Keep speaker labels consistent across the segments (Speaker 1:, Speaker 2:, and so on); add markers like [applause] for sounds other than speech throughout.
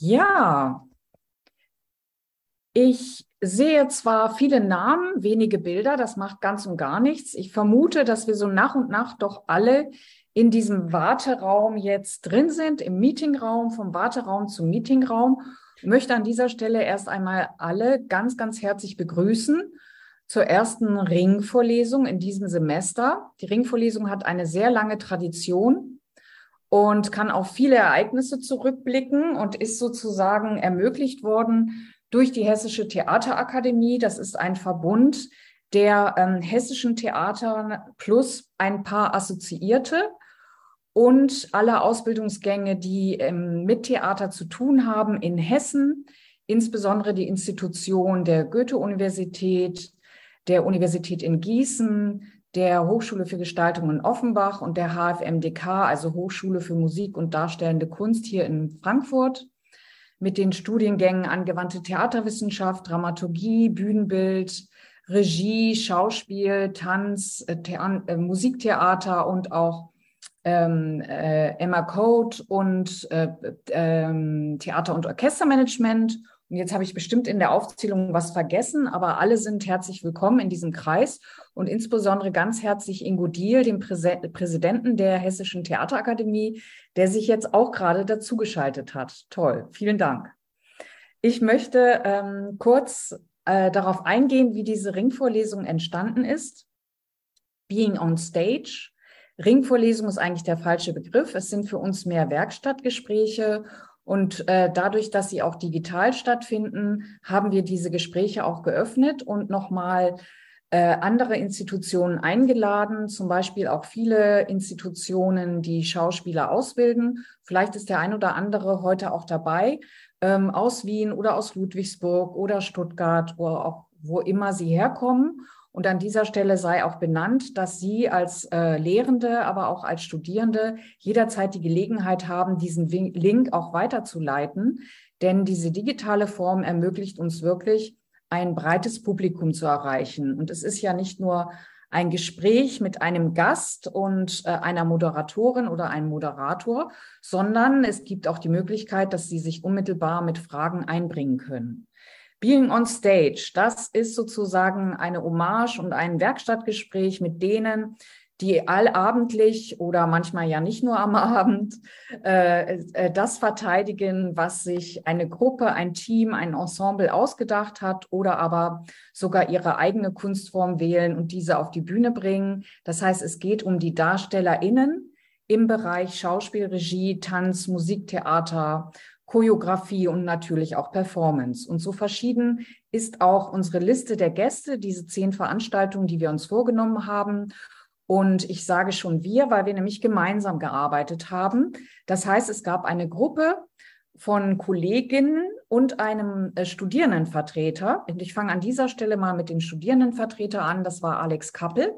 Speaker 1: Ja, ich sehe zwar viele Namen, wenige Bilder, das macht ganz und gar nichts. Ich vermute, dass wir so nach und nach doch alle in diesem Warteraum jetzt drin sind, im Meetingraum, vom Warteraum zum Meetingraum. Ich möchte an dieser Stelle erst einmal alle ganz, ganz herzlich begrüßen zur ersten Ringvorlesung in diesem Semester. Die Ringvorlesung hat eine sehr lange Tradition und kann auf viele Ereignisse zurückblicken und ist sozusagen ermöglicht worden durch die Hessische Theaterakademie. Das ist ein Verbund der ähm, hessischen Theater plus ein paar Assoziierte und alle Ausbildungsgänge, die ähm, mit Theater zu tun haben in Hessen, insbesondere die Institution der Goethe-Universität, der Universität in Gießen, der Hochschule für Gestaltung in Offenbach und der HFMDK, also Hochschule für Musik und Darstellende Kunst hier in Frankfurt, mit den Studiengängen angewandte Theaterwissenschaft, Dramaturgie, Bühnenbild, Regie, Schauspiel, Tanz, äh, äh, Musiktheater und auch ähm, äh, Emma Code und äh, äh, Theater- und Orchestermanagement und jetzt habe ich bestimmt in der Aufzählung was vergessen, aber alle sind herzlich willkommen in diesem Kreis und insbesondere ganz herzlich Ingo Diel, dem Präse Präsidenten der Hessischen Theaterakademie, der sich jetzt auch gerade dazugeschaltet hat. Toll, vielen Dank. Ich möchte ähm, kurz äh, darauf eingehen, wie diese Ringvorlesung entstanden ist. Being on Stage. Ringvorlesung ist eigentlich der falsche Begriff. Es sind für uns mehr Werkstattgespräche und äh, dadurch, dass sie auch digital stattfinden, haben wir diese Gespräche auch geöffnet und nochmal äh, andere Institutionen eingeladen, zum Beispiel auch viele Institutionen, die Schauspieler ausbilden. Vielleicht ist der ein oder andere heute auch dabei, ähm, aus Wien oder aus Ludwigsburg oder Stuttgart oder auch wo immer sie herkommen. Und an dieser Stelle sei auch benannt, dass Sie als äh, Lehrende, aber auch als Studierende jederzeit die Gelegenheit haben, diesen Link auch weiterzuleiten. Denn diese digitale Form ermöglicht uns wirklich, ein breites Publikum zu erreichen. Und es ist ja nicht nur ein Gespräch mit einem Gast und äh, einer Moderatorin oder einem Moderator, sondern es gibt auch die Möglichkeit, dass Sie sich unmittelbar mit Fragen einbringen können. Being on Stage, das ist sozusagen eine Hommage und ein Werkstattgespräch mit denen, die allabendlich oder manchmal ja nicht nur am [laughs] Abend äh, äh, das verteidigen, was sich eine Gruppe, ein Team, ein Ensemble ausgedacht hat oder aber sogar ihre eigene Kunstform wählen und diese auf die Bühne bringen. Das heißt, es geht um die DarstellerInnen im Bereich Schauspielregie, Tanz, Musiktheater, Choreografie und natürlich auch Performance. Und so verschieden ist auch unsere Liste der Gäste, diese zehn Veranstaltungen, die wir uns vorgenommen haben. Und ich sage schon wir, weil wir nämlich gemeinsam gearbeitet haben. Das heißt, es gab eine Gruppe von Kolleginnen und einem äh, Studierendenvertreter. Und ich fange an dieser Stelle mal mit dem Studierendenvertreter an. Das war Alex Kappel,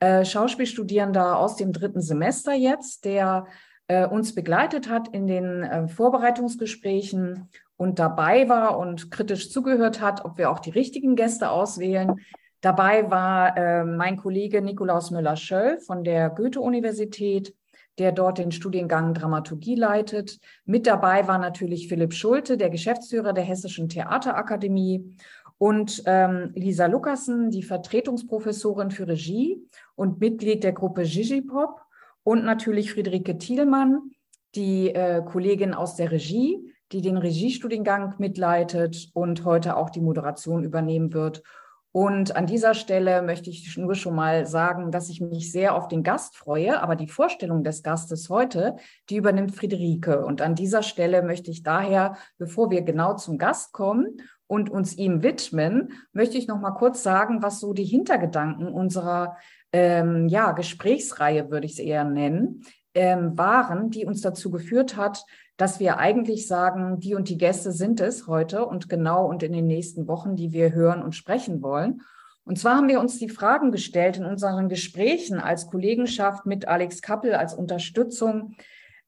Speaker 1: äh, Schauspielstudierender aus dem dritten Semester jetzt, der äh, uns begleitet hat in den äh, Vorbereitungsgesprächen und dabei war und kritisch zugehört hat, ob wir auch die richtigen Gäste auswählen. Dabei war äh, mein Kollege Nikolaus Müller-Schöll von der Goethe-Universität, der dort den Studiengang Dramaturgie leitet. Mit dabei war natürlich Philipp Schulte, der Geschäftsführer der Hessischen Theaterakademie und ähm, Lisa Lukassen, die Vertretungsprofessorin für Regie und Mitglied der Gruppe Gigipop und natürlich Friederike Thielmann, die äh, Kollegin aus der Regie, die den Regiestudiengang mitleitet und heute auch die Moderation übernehmen wird. Und an dieser Stelle möchte ich nur schon mal sagen, dass ich mich sehr auf den Gast freue, aber die Vorstellung des Gastes heute, die übernimmt Friederike. Und an dieser Stelle möchte ich daher, bevor wir genau zum Gast kommen und uns ihm widmen, möchte ich noch mal kurz sagen, was so die Hintergedanken unserer ähm, ja, Gesprächsreihe, würde ich es eher nennen, ähm, waren, die uns dazu geführt hat, dass wir eigentlich sagen, die und die Gäste sind es heute und genau und in den nächsten Wochen, die wir hören und sprechen wollen. Und zwar haben wir uns die Fragen gestellt in unseren Gesprächen als Kollegenschaft mit Alex Kappel als Unterstützung.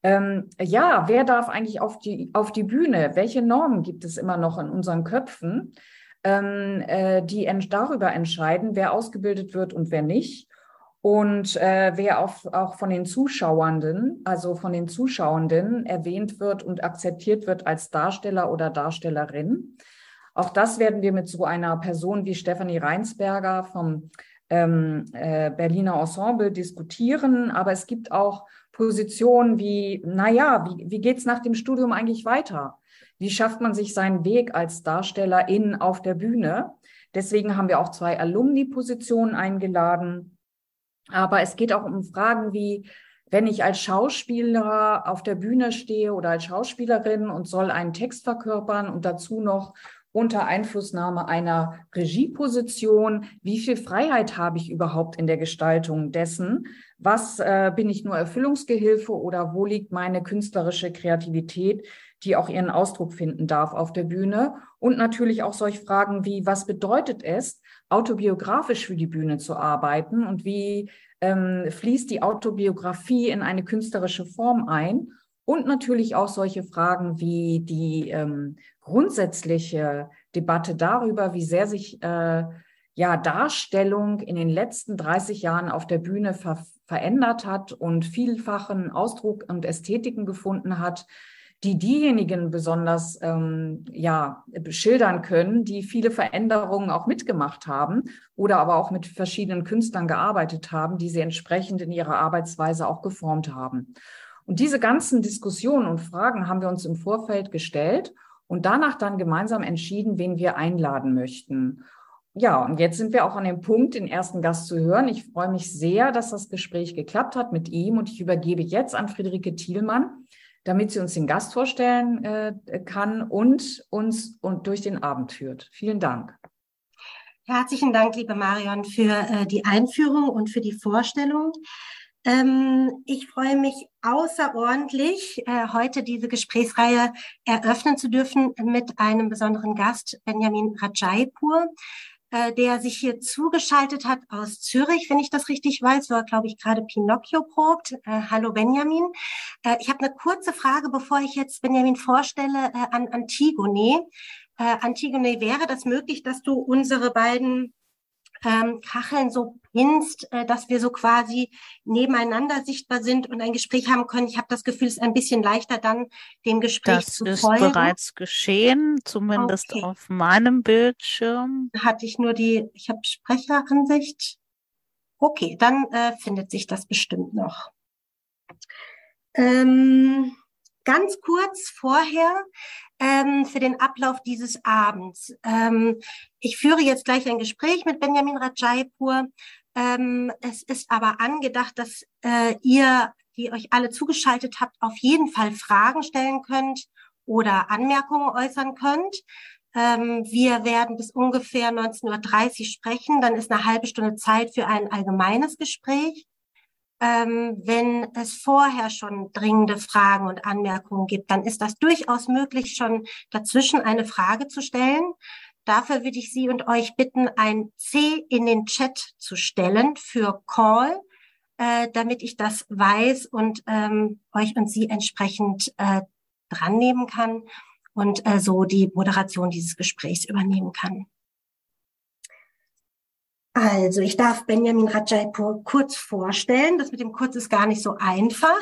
Speaker 1: Ähm, ja, wer darf eigentlich auf die, auf die Bühne? Welche Normen gibt es immer noch in unseren Köpfen, ähm, äh, die darüber entscheiden, wer ausgebildet wird und wer nicht? Und äh, wer auch, auch von den Zuschauenden, also von den Zuschauenden erwähnt wird und akzeptiert wird als Darsteller oder Darstellerin. Auch das werden wir mit so einer Person wie Stefanie Reinsberger vom ähm, äh, Berliner Ensemble diskutieren. Aber es gibt auch Positionen wie, naja, wie, wie geht es nach dem Studium eigentlich weiter? Wie schafft man sich seinen Weg als Darstellerin auf der Bühne? Deswegen haben wir auch zwei Alumni-Positionen eingeladen. Aber es geht auch um Fragen wie, wenn ich als Schauspieler auf der Bühne stehe oder als Schauspielerin und soll einen Text verkörpern und dazu noch unter Einflussnahme einer Regieposition, wie viel Freiheit habe ich überhaupt in der Gestaltung dessen? Was äh, bin ich nur Erfüllungsgehilfe oder wo liegt meine künstlerische Kreativität, die auch ihren Ausdruck finden darf auf der Bühne? Und natürlich auch solche Fragen wie, was bedeutet es, autobiografisch für die Bühne zu arbeiten und wie ähm, fließt die Autobiografie in eine künstlerische Form ein? Und natürlich auch solche Fragen wie die ähm, grundsätzliche Debatte darüber, wie sehr sich äh, ja Darstellung in den letzten 30 Jahren auf der Bühne ver verändert hat und vielfachen Ausdruck und Ästhetiken gefunden hat, die diejenigen besonders ähm, ja schildern können, die viele Veränderungen auch mitgemacht haben oder aber auch mit verschiedenen Künstlern gearbeitet haben, die sie entsprechend in ihrer Arbeitsweise auch geformt haben. Und diese ganzen Diskussionen und Fragen haben wir uns im Vorfeld gestellt und danach dann gemeinsam entschieden, wen wir einladen möchten. Ja, und jetzt sind wir auch an dem Punkt, den ersten Gast zu hören. Ich freue mich sehr, dass das Gespräch geklappt hat mit ihm und ich übergebe jetzt an Friederike Thielmann, damit sie uns den Gast vorstellen äh, kann und uns und durch den Abend führt. Vielen Dank.
Speaker 2: Herzlichen Dank, liebe Marion, für äh, die Einführung und für die Vorstellung. Ähm, ich freue mich außerordentlich, äh, heute diese Gesprächsreihe eröffnen zu dürfen mit einem besonderen Gast, Benjamin Rajaipur, äh, der sich hier zugeschaltet hat aus Zürich, wenn ich das richtig weiß, wo er, glaube ich, gerade Pinocchio probt. Äh, hallo Benjamin. Äh, ich habe eine kurze Frage, bevor ich jetzt Benjamin vorstelle, äh, an Antigone. Äh, Antigone, wäre das möglich, dass du unsere beiden ähm, Kacheln so pinst, äh, dass wir so quasi nebeneinander sichtbar sind und ein Gespräch haben können. Ich habe das Gefühl, es ist ein bisschen leichter dann dem Gespräch
Speaker 3: das
Speaker 2: zu
Speaker 3: folgen. Das ist bereits geschehen, zumindest okay. auf meinem Bildschirm.
Speaker 2: Hatte ich nur die, ich habe Sprecheransicht. Okay, dann äh, findet sich das bestimmt noch. Ähm, ganz kurz vorher ähm, für den Ablauf dieses Abends. Ähm, ich führe jetzt gleich ein Gespräch mit Benjamin Rajaipur. Ähm, es ist aber angedacht, dass äh, ihr, die euch alle zugeschaltet habt, auf jeden Fall Fragen stellen könnt oder Anmerkungen äußern könnt. Ähm, wir werden bis ungefähr 19.30 Uhr sprechen. Dann ist eine halbe Stunde Zeit für ein allgemeines Gespräch ähm, wenn es vorher schon dringende Fragen und Anmerkungen gibt, dann ist das durchaus möglich, schon dazwischen eine Frage zu stellen. Dafür würde ich Sie und euch bitten, ein C in den Chat zu stellen für Call, äh, damit ich das weiß und ähm, euch und Sie entsprechend äh, dran nehmen kann und äh, so die Moderation dieses Gesprächs übernehmen kann. Also, ich darf Benjamin Rajaipur kurz vorstellen. Das mit dem kurz ist gar nicht so einfach.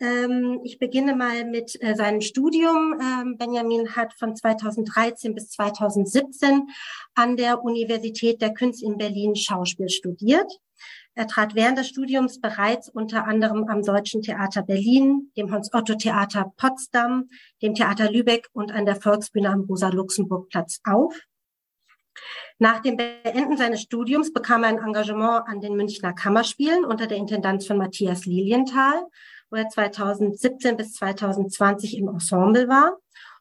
Speaker 2: Ähm, ich beginne mal mit äh, seinem Studium. Ähm, Benjamin hat von 2013 bis 2017 an der Universität der Künste in Berlin Schauspiel studiert. Er trat während des Studiums bereits unter anderem am Deutschen Theater Berlin, dem Hans-Otto-Theater Potsdam, dem Theater Lübeck und an der Volksbühne am Rosa-Luxemburg-Platz auf. Nach dem Beenden seines Studiums bekam er ein Engagement an den Münchner Kammerspielen unter der Intendanz von Matthias Lilienthal, wo er 2017 bis 2020 im Ensemble war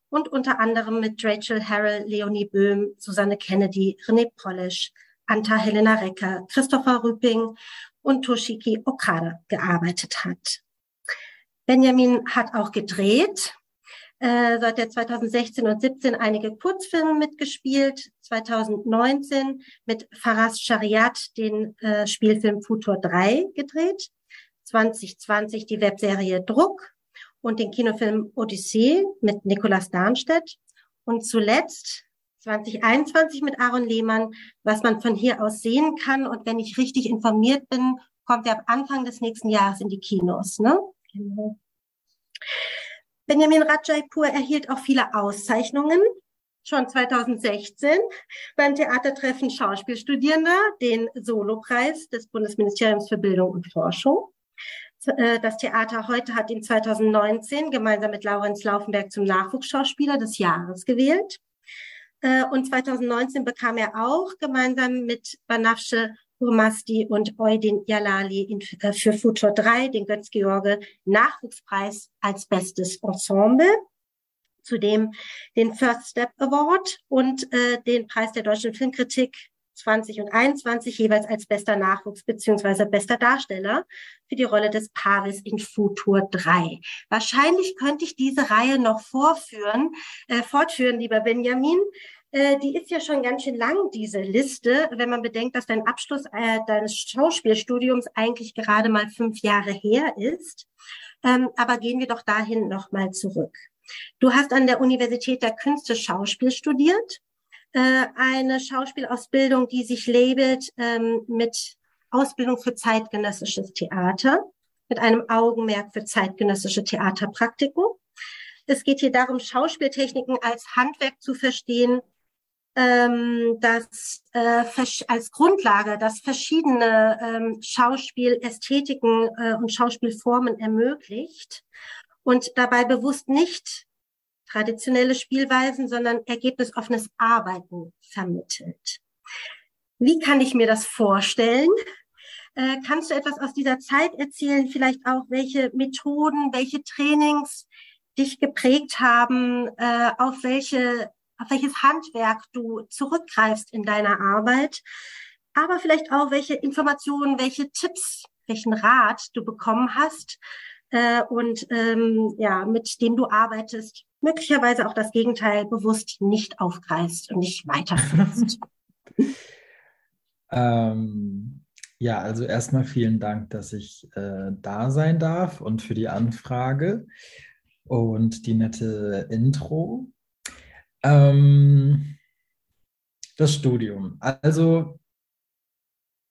Speaker 2: und unter anderem mit Rachel Harrell, Leonie Böhm, Susanne Kennedy, René Polish, Anta Helena Recker, Christopher Rüpping und Toshiki Okada gearbeitet hat. Benjamin hat auch gedreht, äh, seit der 2016 und 17 einige Kurzfilme mitgespielt, 2019 mit Faras Shariat den äh, Spielfilm Futur 3 gedreht, 2020 die Webserie Druck und den Kinofilm Odyssee mit Nicolas Darnstedt und zuletzt 2021 mit Aaron Lehmann, was man von hier aus sehen kann. Und wenn ich richtig informiert bin, kommt er ab Anfang des nächsten Jahres in die Kinos. Ne? Genau. Benjamin Rajaipur erhielt auch viele Auszeichnungen. Schon 2016 beim Theatertreffen Schauspielstudierender, den Solopreis des Bundesministeriums für Bildung und Forschung. Äh, das Theater heute hat ihn 2019 gemeinsam mit Laurenz Laufenberg zum Nachwuchsschauspieler des Jahres gewählt. Äh, und 2019 bekam er auch gemeinsam mit Banafsche Hurmasti und Eudin Jalali äh, für Futur 3 den Götz-George Nachwuchspreis als bestes Ensemble. Zudem den First Step Award und äh, den Preis der deutschen Filmkritik 20 und 21 jeweils als bester Nachwuchs beziehungsweise bester Darsteller für die Rolle des Paares in Futur 3. Wahrscheinlich könnte ich diese Reihe noch vorführen, äh, fortführen, lieber Benjamin. Äh, die ist ja schon ganz schön lang, diese Liste, wenn man bedenkt, dass dein Abschluss äh, deines Schauspielstudiums eigentlich gerade mal fünf Jahre her ist. Ähm, aber gehen wir doch dahin nochmal zurück. Du hast an der Universität der Künste Schauspiel studiert, äh, eine Schauspielausbildung, die sich labelt ähm, mit Ausbildung für zeitgenössisches Theater, mit einem Augenmerk für zeitgenössische Theaterpraktiken. Es geht hier darum, Schauspieltechniken als Handwerk zu verstehen, ähm, das äh, als Grundlage, das verschiedene ähm, Schauspielästhetiken äh, und Schauspielformen ermöglicht und dabei bewusst nicht traditionelle Spielweisen, sondern ergebnisoffenes Arbeiten vermittelt. Wie kann ich mir das vorstellen? Äh, kannst du etwas aus dieser Zeit erzählen? Vielleicht auch, welche Methoden, welche Trainings dich geprägt haben, äh, auf welche auf welches Handwerk du zurückgreifst in deiner Arbeit, aber vielleicht auch welche Informationen, welche Tipps, welchen Rat du bekommen hast äh, und ähm, ja, mit dem du arbeitest, möglicherweise auch das Gegenteil bewusst nicht aufgreifst und nicht weiterführst. [laughs]
Speaker 4: ähm, ja, also erstmal vielen Dank, dass ich äh, da sein darf und für die Anfrage und die nette Intro. Ähm, das Studium. Also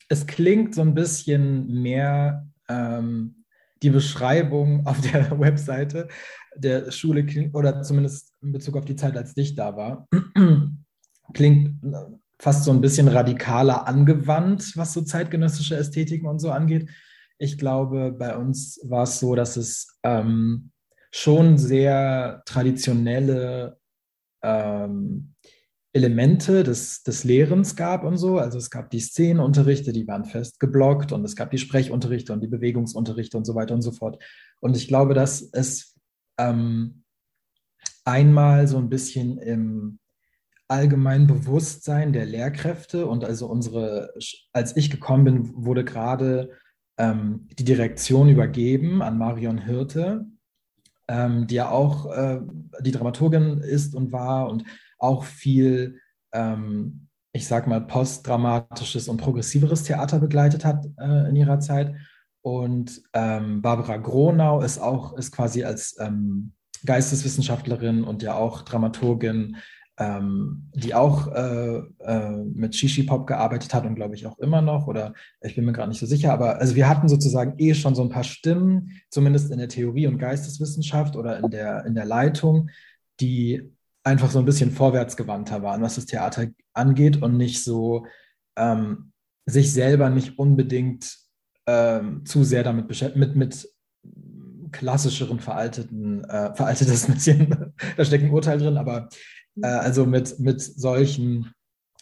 Speaker 4: es klingt so ein bisschen mehr ähm, die Beschreibung [laughs] auf der Webseite der Schule oder zumindest in Bezug auf die Zeit, als ich da war, [clears throat] klingt fast so ein bisschen radikaler angewandt, was so zeitgenössische Ästhetiken und so angeht. Ich glaube, bei uns war es so, dass es ähm, schon sehr traditionelle ähm, Elemente des, des Lehrens gab und so. Also es gab die Szenenunterrichte, die waren fest geblockt und es gab die Sprechunterrichte und die Bewegungsunterrichte und so weiter und so fort. Und ich glaube, dass es ähm, einmal so ein bisschen im allgemeinen Bewusstsein der Lehrkräfte und also unsere, als ich gekommen bin, wurde gerade ähm, die Direktion übergeben an Marion Hirte ähm, die ja auch äh, die Dramaturgin ist und war und auch viel, ähm, ich sag mal, postdramatisches und progressiveres Theater begleitet hat äh, in ihrer Zeit. Und ähm, Barbara Gronau ist auch, ist quasi als ähm, Geisteswissenschaftlerin und ja auch Dramaturgin ähm, die auch äh, äh, mit Shishi Pop gearbeitet hat und glaube ich auch immer noch, oder ich bin mir gerade nicht so sicher, aber also wir hatten sozusagen eh schon so ein paar Stimmen, zumindest in der Theorie und Geisteswissenschaft oder in der, in der Leitung, die einfach so ein bisschen vorwärtsgewandter waren, was das Theater angeht und nicht so ähm, sich selber nicht unbedingt ähm, zu sehr damit beschäftigt, mit, mit klassischeren, veralteten, äh, veraltetes [laughs] bisschen, da steckt ein Urteil drin, aber äh, also mit, mit solchen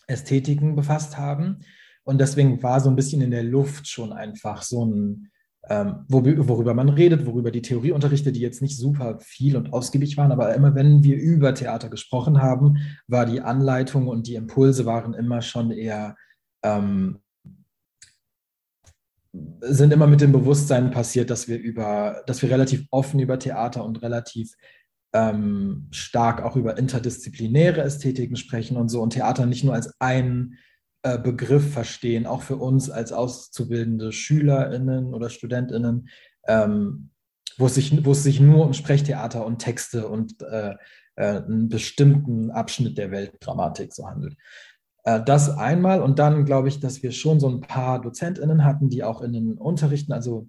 Speaker 4: Ästhetiken befasst haben. Und deswegen war so ein bisschen in der Luft schon einfach so ein, ähm, worüber man redet, worüber die Theorieunterrichte, die jetzt nicht super viel und ausgiebig waren, aber immer wenn wir über Theater gesprochen haben, war die Anleitung und die Impulse waren immer schon eher, ähm, sind immer mit dem Bewusstsein passiert, dass wir über, dass wir relativ offen über Theater und relativ ähm, stark auch über interdisziplinäre Ästhetiken sprechen und so und Theater nicht nur als einen äh, Begriff verstehen, auch für uns als auszubildende SchülerInnen oder StudentInnen, ähm, wo, es sich, wo es sich nur um Sprechtheater und Texte und äh, äh, einen bestimmten Abschnitt der Weltgrammatik so handelt. Äh, das einmal und dann glaube ich, dass wir schon so ein paar DozentInnen hatten, die auch in den Unterrichten, also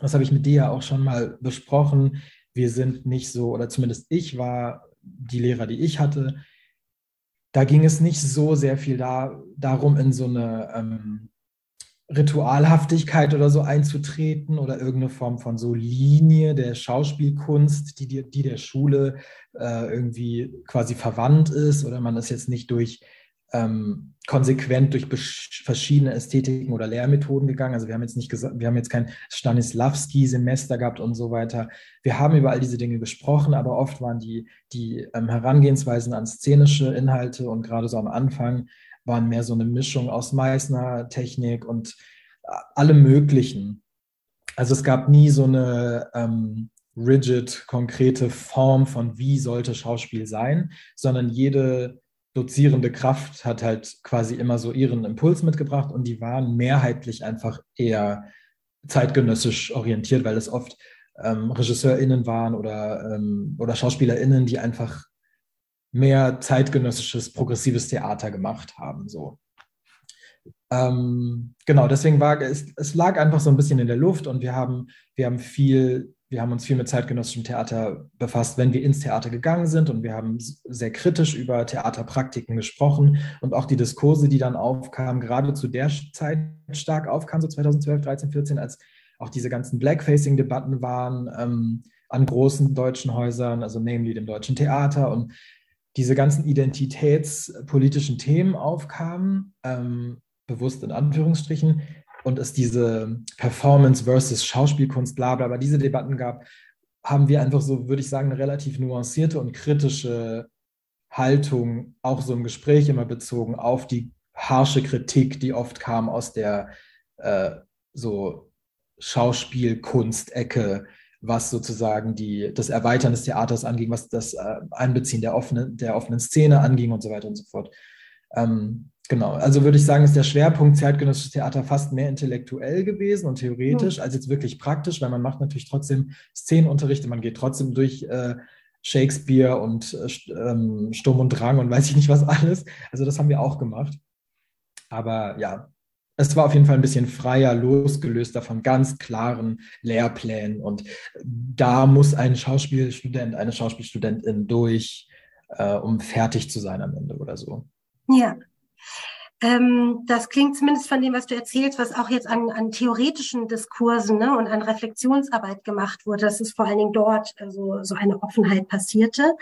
Speaker 4: das habe ich mit dir ja auch schon mal besprochen. Wir sind nicht so, oder zumindest ich war, die Lehrer, die ich hatte, da ging es nicht so sehr viel da, darum, in so eine ähm, Ritualhaftigkeit oder so einzutreten oder irgendeine Form von so Linie der Schauspielkunst, die, die der Schule äh, irgendwie quasi verwandt ist oder man ist jetzt nicht durch ähm, konsequent durch verschiedene Ästhetiken oder Lehrmethoden gegangen. Also wir haben jetzt nicht gesagt, wir haben jetzt kein Stanislavski-Semester gehabt und so weiter. Wir haben über all diese Dinge gesprochen, aber oft waren die, die ähm, Herangehensweisen an szenische Inhalte und gerade so am Anfang waren mehr so eine Mischung aus Meißner Technik und äh, allem Möglichen. Also es gab nie so eine ähm, rigid, konkrete Form von wie sollte Schauspiel sein, sondern jede dozierende Kraft hat halt quasi immer so ihren Impuls mitgebracht und die waren mehrheitlich einfach eher zeitgenössisch orientiert, weil es oft ähm, RegisseurInnen waren oder, ähm, oder SchauspielerInnen, die einfach mehr zeitgenössisches, progressives Theater gemacht haben. So. Ähm, genau, deswegen war es, es lag einfach so ein bisschen in der Luft und wir haben, wir haben viel wir haben uns viel mit zeitgenössischem Theater befasst, wenn wir ins Theater gegangen sind und wir haben sehr kritisch über Theaterpraktiken gesprochen und auch die Diskurse, die dann aufkamen, gerade zu der Zeit stark aufkamen, so 2012, 13, 14, als auch diese ganzen Blackfacing-Debatten waren ähm, an großen deutschen Häusern, also namely dem Deutschen Theater und diese ganzen identitätspolitischen Themen aufkamen, ähm, bewusst in Anführungsstrichen, und es diese Performance versus Schauspielkunst, bla bla, bla, diese Debatten gab, haben wir einfach so, würde ich sagen, eine relativ nuancierte und kritische Haltung, auch so im Gespräch immer bezogen auf die harsche Kritik, die oft kam aus der äh, so Schauspielkunst-Ecke, was sozusagen die, das Erweitern des Theaters anging, was das äh, Einbeziehen der offenen, der offenen Szene anging und so weiter und so fort. Ähm, Genau, also würde ich sagen, ist der Schwerpunkt zeitgenössisches Theater fast mehr intellektuell gewesen und theoretisch mhm. als jetzt wirklich praktisch, weil man macht natürlich trotzdem Szenenunterrichte, man geht trotzdem durch äh, Shakespeare und äh, ähm, Sturm und Drang und weiß ich nicht was [laughs] alles. Also das haben wir auch gemacht. Aber ja, es war auf jeden Fall ein bisschen freier, losgelöster von ganz klaren Lehrplänen. Und da muss ein Schauspielstudent, eine Schauspielstudentin durch, äh, um fertig zu sein am Ende oder so.
Speaker 2: Ja, ähm, das klingt zumindest von dem, was du erzählst, was auch jetzt an, an theoretischen Diskursen ne, und an Reflexionsarbeit gemacht wurde, dass es vor allen Dingen dort also, so eine Offenheit passierte.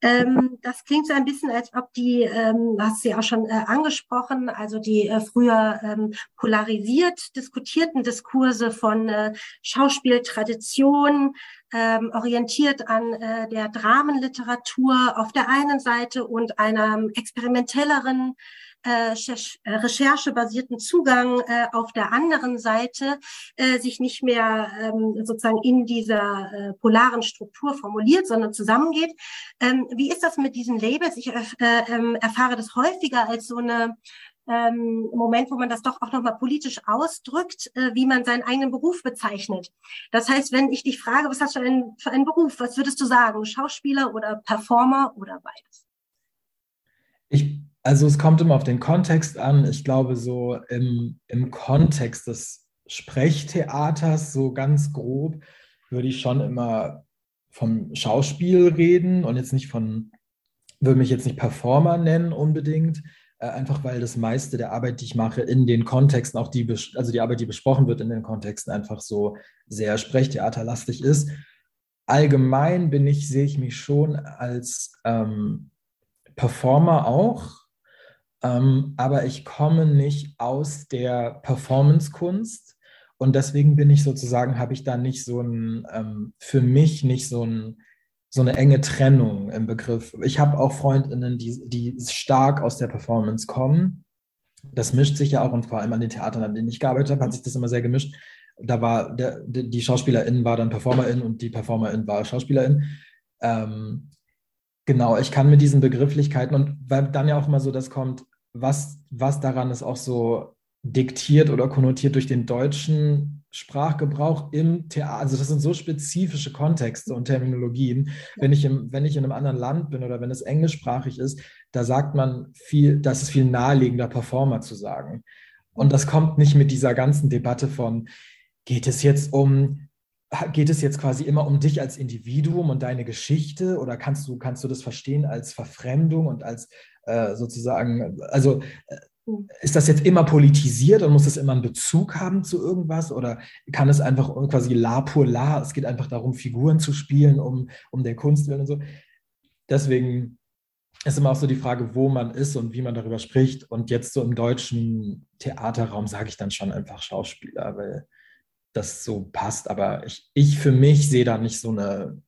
Speaker 2: Ähm, das klingt so ein bisschen, als ob die, ähm, hast du ja auch schon äh, angesprochen, also die äh, früher ähm, polarisiert diskutierten Diskurse von äh, Schauspieltradition, ähm, orientiert an äh, der Dramenliteratur auf der einen Seite und einer experimentelleren äh, äh, recherchebasierten Zugang äh, auf der anderen Seite äh, sich nicht mehr ähm, sozusagen in dieser äh, polaren Struktur formuliert, sondern zusammengeht. Ähm, wie ist das mit diesen Labels? Ich äh, äh, erfahre das häufiger als so eine ähm, Moment, wo man das doch auch nochmal politisch ausdrückt, wie man seinen eigenen Beruf bezeichnet. Das heißt, wenn ich dich frage, was hast du einen, für einen Beruf, was würdest du sagen? Schauspieler oder Performer oder beides?
Speaker 4: Ich also es kommt immer auf den Kontext an. Ich glaube, so im, im Kontext des Sprechtheaters, so ganz grob, würde ich schon immer vom Schauspiel reden und jetzt nicht von, würde mich jetzt nicht Performer nennen unbedingt, äh, einfach weil das meiste der Arbeit, die ich mache, in den Kontexten, auch die, also die Arbeit, die besprochen wird in den Kontexten, einfach so sehr sprechtheaterlastig ist. Allgemein bin ich, sehe ich mich schon als ähm, Performer auch, ähm, aber ich komme nicht aus der Performance-Kunst und deswegen bin ich sozusagen, habe ich da nicht so ein, ähm, für mich nicht so, ein, so eine enge Trennung im Begriff. Ich habe auch Freundinnen, die, die stark aus der Performance kommen. Das mischt sich ja auch und vor allem an den Theatern, an denen ich gearbeitet habe, hat sich das immer sehr gemischt. Da war der, die Schauspielerin war dann Performerin und die Performerin war Schauspielerin. Ähm, Genau, ich kann mit diesen Begrifflichkeiten und weil dann ja auch immer so das kommt, was, was daran ist auch so diktiert oder konnotiert durch den deutschen Sprachgebrauch im Theater. Also das sind so spezifische Kontexte und Terminologien. Wenn ich, im, wenn ich in einem anderen Land bin oder wenn es englischsprachig ist, da sagt man viel, das ist viel naheliegender, Performer zu sagen. Und das kommt nicht mit dieser ganzen Debatte von, geht es jetzt um geht es jetzt quasi immer um dich als Individuum und deine Geschichte oder kannst du, kannst du das verstehen als Verfremdung und als äh, sozusagen, also äh, ist das jetzt immer politisiert und muss es immer einen Bezug haben zu irgendwas oder kann es einfach quasi la pur la, es geht einfach darum, Figuren zu spielen, um, um der Kunst willen und so. Deswegen ist immer auch so die Frage, wo man ist und wie man darüber spricht. Und jetzt so im deutschen Theaterraum sage ich dann schon einfach Schauspieler, weil das so passt. Aber ich, ich für mich sehe da nicht so eine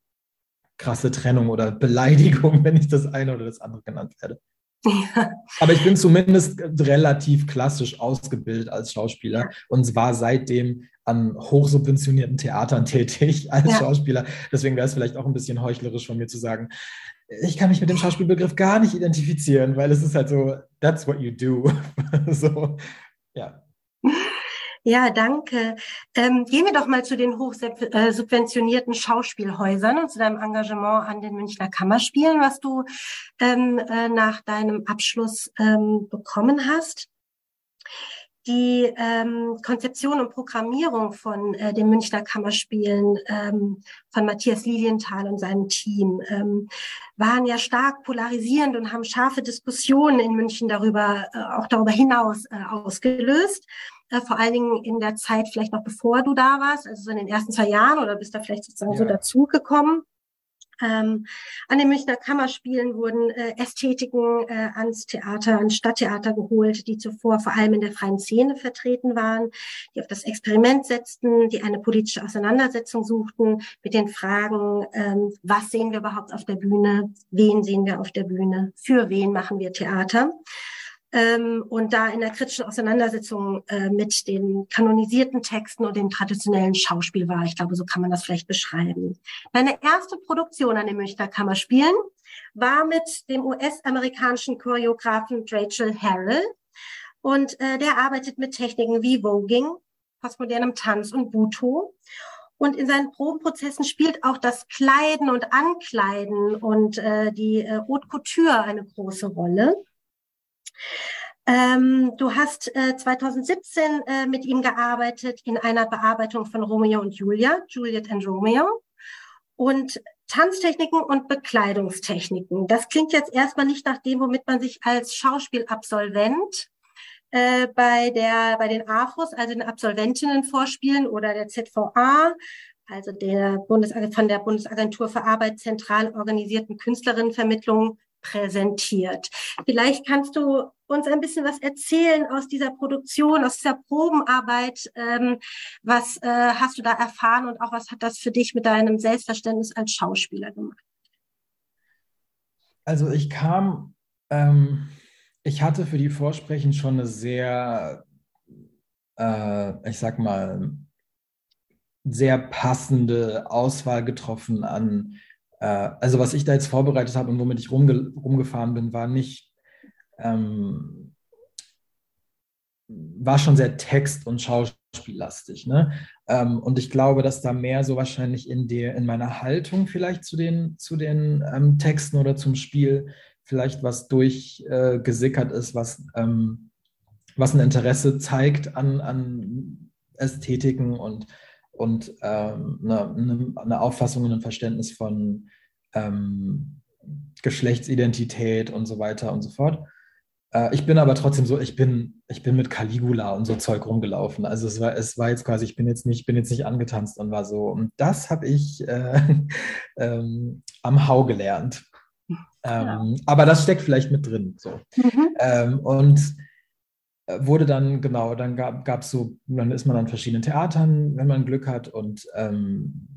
Speaker 4: krasse Trennung oder Beleidigung, [laughs] wenn ich das eine oder das andere genannt werde. Ja. Aber ich bin zumindest relativ klassisch ausgebildet als Schauspieler und war seitdem an hochsubventionierten Theatern [laughs] tätig als ja. Schauspieler. Deswegen wäre es vielleicht auch ein bisschen heuchlerisch von mir zu sagen, ich kann mich mit dem Schauspielbegriff gar nicht identifizieren, weil es ist halt so, that's what you do. [laughs] so, ja.
Speaker 2: Ja, danke. Ähm, gehen wir doch mal zu den hochsubventionierten Schauspielhäusern und zu deinem Engagement an den Münchner Kammerspielen, was du ähm, äh, nach deinem Abschluss ähm, bekommen hast. Die ähm, Konzeption und Programmierung von äh, den Münchner Kammerspielen ähm, von Matthias Lilienthal und seinem Team ähm, waren ja stark polarisierend und haben scharfe Diskussionen in München darüber, äh, auch darüber hinaus äh, ausgelöst äh, vor allen Dingen in der Zeit vielleicht noch bevor du da warst, also so in den ersten zwei Jahren oder bist da vielleicht sozusagen ja. so dazugekommen. Ähm, an den Münchner Kammerspielen wurden äh, Ästhetiken äh, ans Theater, ans Stadttheater geholt, die zuvor vor allem in der freien Szene vertreten waren, die auf das Experiment setzten, die eine politische Auseinandersetzung suchten mit den Fragen, ähm, was sehen wir überhaupt auf der Bühne, wen sehen wir auf der Bühne, für wen machen wir Theater ähm, und da in der kritischen Auseinandersetzung äh, mit den kanonisierten Texten und dem traditionellen Schauspiel war. Ich glaube, so kann man das vielleicht beschreiben. Meine erste Produktion an den Münchner Kammerspielen war mit dem US-amerikanischen Choreografen Rachel Harrell. Und äh, der arbeitet mit Techniken wie Voging, postmodernem Tanz und Buto. Und in seinen Probenprozessen spielt auch das Kleiden und Ankleiden und äh, die äh, Haute Couture eine große Rolle. Ähm, du hast äh, 2017 äh, mit ihm gearbeitet in einer Bearbeitung von Romeo und Julia, Juliet and Romeo. Und Tanztechniken und Bekleidungstechniken. Das klingt jetzt erstmal nicht nach dem, womit man sich als Schauspielabsolvent äh, bei der bei den AFOS, also den Absolventinnen vorspielen oder der ZVA, also der Bundes von der Bundesagentur für Arbeit zentral organisierten Künstlerinnenvermittlung präsentiert. Vielleicht kannst du uns ein bisschen was erzählen aus dieser Produktion, aus dieser Probenarbeit. Ähm, was äh, hast du da erfahren und auch was hat das für dich mit deinem Selbstverständnis als Schauspieler gemacht?
Speaker 4: Also ich kam, ähm, ich hatte für die Vorsprechen schon eine sehr, äh, ich sag mal, sehr passende Auswahl getroffen an also was ich da jetzt vorbereitet habe und womit ich rumge rumgefahren bin, war nicht, ähm, war schon sehr text- und schauspiellastig. Ne? Ähm, und ich glaube, dass da mehr so wahrscheinlich in, der, in meiner Haltung vielleicht zu den, zu den ähm, Texten oder zum Spiel vielleicht was durchgesickert äh, ist, was, ähm, was ein Interesse zeigt an, an Ästhetiken und und ähm, eine, eine, Auffassung und ein Verständnis von ähm, Geschlechtsidentität und so weiter und so fort. Äh, ich bin aber trotzdem so, ich bin, ich bin mit Caligula und so Zeug rumgelaufen. Also es war, es war jetzt quasi, ich bin jetzt nicht, bin jetzt nicht angetanzt und war so, und das habe ich äh, [laughs] ähm, am Hau gelernt. Ja. Ähm, aber das steckt vielleicht mit drin. So. Mhm. Ähm, und wurde dann, genau, dann gab es so, dann ist man an verschiedenen Theatern, wenn man Glück hat und ähm,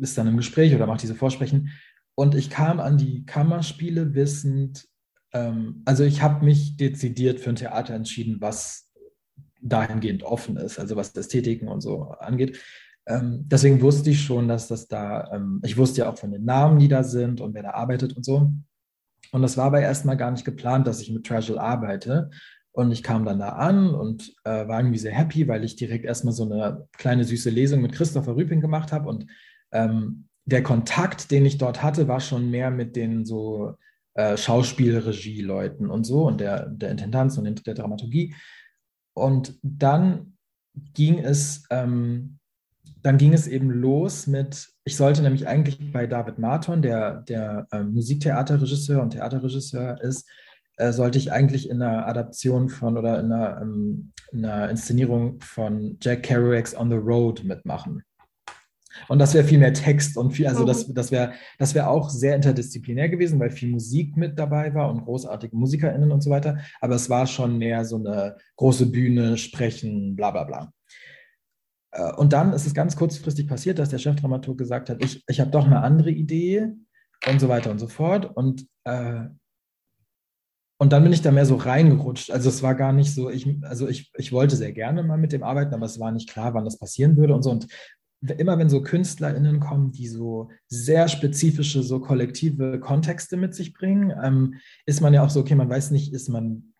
Speaker 4: ist dann im Gespräch oder macht diese Vorsprechen. Und ich kam an die Kammerspiele wissend, ähm, also ich habe mich dezidiert für ein Theater entschieden, was dahingehend offen ist, also was Ästhetiken und so angeht. Ähm, deswegen wusste ich schon, dass das da, ähm, ich wusste ja auch von den Namen, die da sind und wer da arbeitet und so. Und das war aber erstmal gar nicht geplant, dass ich mit Trashel arbeite, Und ich kam dann da an und äh, war irgendwie sehr happy, weil ich direkt erstmal so eine kleine süße Lesung mit Christopher Rüping gemacht habe. Und ähm, der Kontakt, den ich dort hatte, war schon mehr mit den so äh, Schauspielregie-Leuten und so und der, der Intendanz und der Dramaturgie. Und dann ging es, ähm, dann ging es eben los mit, ich sollte nämlich eigentlich bei David Marton, der, der äh, Musiktheaterregisseur und Theaterregisseur ist, äh, sollte ich eigentlich in einer Adaption von oder in einer, ähm, in einer Inszenierung von Jack Kerouac's On the Road mitmachen. Und das wäre viel mehr Text und viel, also das, mhm. das wäre das wär auch sehr interdisziplinär gewesen, weil viel Musik mit dabei war und großartige MusikerInnen und so weiter. Aber es war schon mehr so eine große Bühne, Sprechen, bla bla bla. Äh, und dann ist es ganz kurzfristig passiert, dass der Chefdramaturg gesagt hat, ich, ich habe doch eine andere Idee und so weiter und so fort. Und äh, und dann bin ich da mehr so reingerutscht. Also es war gar nicht so, ich, also ich, ich wollte sehr gerne mal mit dem arbeiten, aber es war nicht klar, wann das passieren würde und so. Und immer wenn so KünstlerInnen kommen, die so sehr spezifische, so kollektive Kontexte mit sich bringen, ähm, ist man ja auch so, okay, man weiß nicht, ist man,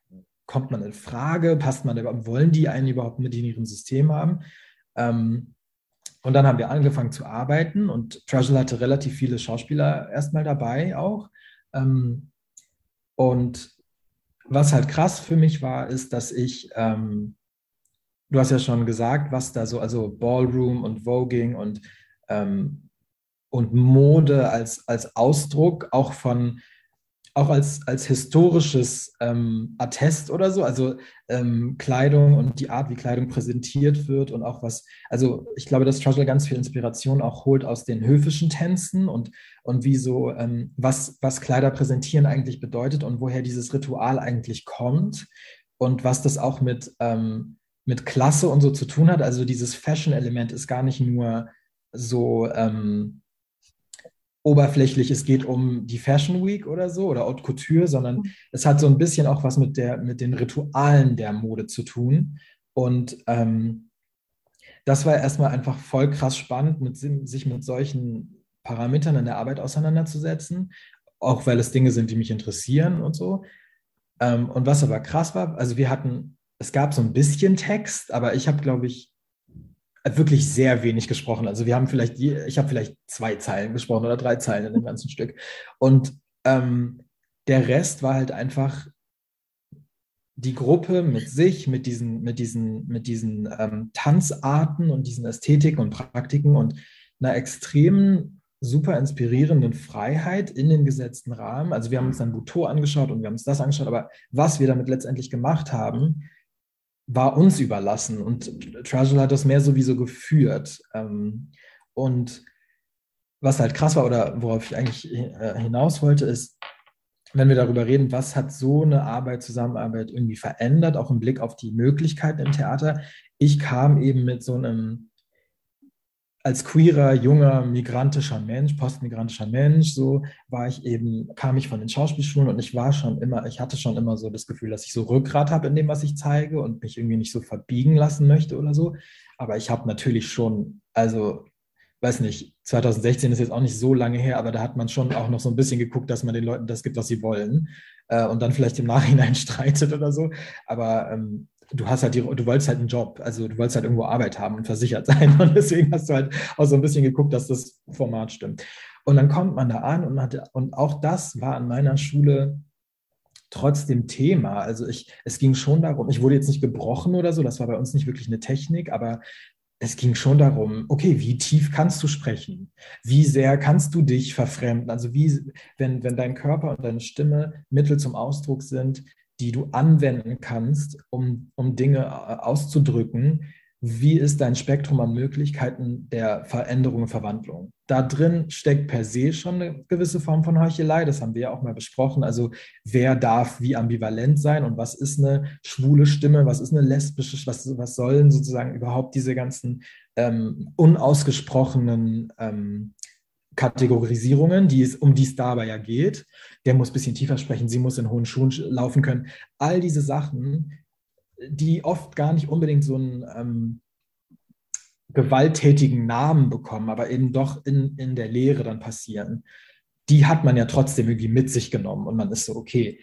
Speaker 4: kommt man in Frage, passt man überhaupt, wollen die einen überhaupt mit in ihrem System haben? Ähm, und dann haben wir angefangen zu arbeiten und Treasure hatte relativ viele Schauspieler erstmal dabei auch. Ähm, und was halt krass für mich war, ist, dass ich, ähm, du hast ja schon gesagt, was da so, also Ballroom und Voging und, ähm, und Mode als, als Ausdruck auch von auch als, als historisches ähm, Attest oder so, also ähm, Kleidung und die Art, wie Kleidung präsentiert wird und auch was, also ich glaube, dass Trudgell ganz viel Inspiration auch holt aus den höfischen Tänzen und, und wie so, ähm, was, was Kleider präsentieren eigentlich bedeutet und woher dieses Ritual eigentlich kommt und was das auch mit, ähm, mit Klasse und so zu tun hat. Also dieses Fashion-Element ist gar nicht nur so, ähm, oberflächlich, es geht um die Fashion Week oder so oder Haute Couture, sondern mhm. es hat so ein bisschen auch was mit, der, mit den Ritualen der Mode zu tun. Und ähm, das war erstmal einfach voll krass spannend, mit, sich mit solchen Parametern in der Arbeit auseinanderzusetzen, auch weil es Dinge sind, die mich interessieren und so. Ähm, und was aber krass war, also wir hatten, es gab so ein bisschen Text, aber ich habe, glaube ich, wirklich sehr wenig gesprochen. Also wir haben vielleicht, ich habe vielleicht zwei Zeilen gesprochen oder drei Zeilen in dem ganzen Stück. Und ähm, der Rest war halt einfach die Gruppe mit sich, mit diesen, mit diesen, mit diesen ähm, Tanzarten und diesen Ästhetiken und Praktiken und einer extremen, super inspirierenden Freiheit in den gesetzten Rahmen. Also wir haben uns dann Buto angeschaut und wir haben uns das angeschaut, aber was wir damit letztendlich gemacht haben, war uns überlassen und Trajal hat das mehr sowieso geführt. Ähm, und was halt krass war oder worauf ich eigentlich äh, hinaus wollte, ist, wenn wir darüber reden, was hat so eine Arbeit, Zusammenarbeit irgendwie verändert, auch im Blick auf die Möglichkeiten im Theater. Ich kam eben mit so einem als queerer, junger, migrantischer Mensch, postmigrantischer Mensch, so war ich eben, kam ich von den Schauspielschulen und ich war schon immer, ich hatte schon immer so das Gefühl, dass ich so Rückgrat habe in dem, was ich zeige und mich irgendwie nicht so verbiegen lassen möchte oder so. Aber ich habe natürlich schon, also, weiß nicht, 2016 ist jetzt auch nicht so lange her, aber da hat man schon auch noch so ein bisschen geguckt, dass man den Leuten das gibt, was sie wollen äh, und dann vielleicht im Nachhinein [laughs] streitet oder so. Aber ähm, du hast halt die, du wolltest halt einen Job, also du wolltest halt irgendwo Arbeit haben und versichert [laughs] sein. Und deswegen hast du halt auch so ein bisschen geguckt, dass das Format stimmt. Und dann kommt man da an und hatte, und auch das war an meiner Schule trotzdem Thema. Also ich, es ging schon darum, ich wurde jetzt nicht gebrochen oder so, das war bei uns nicht wirklich eine Technik, aber es ging schon darum, okay, wie tief kannst du sprechen? Wie sehr kannst du dich verfremden? Also wie, wenn, wenn dein Körper und deine Stimme Mittel zum Ausdruck sind, die du anwenden kannst, um, um Dinge äh, auszudrücken. Wie ist dein Spektrum an Möglichkeiten der Veränderung und Verwandlung? Da drin steckt per se schon eine gewisse Form von Heuchelei. Das haben wir ja auch mal besprochen. Also wer darf wie ambivalent sein und was ist eine schwule Stimme, was ist eine lesbische, was, was sollen sozusagen überhaupt diese ganzen ähm, unausgesprochenen ähm, Kategorisierungen, die es, um die es dabei ja geht. Der muss ein bisschen tiefer sprechen, sie muss in hohen Schuhen laufen können. All diese Sachen, die oft gar nicht unbedingt so einen ähm, gewalttätigen Namen bekommen, aber eben doch in, in der Lehre dann passieren. die hat man ja trotzdem irgendwie mit sich genommen und man ist so, okay,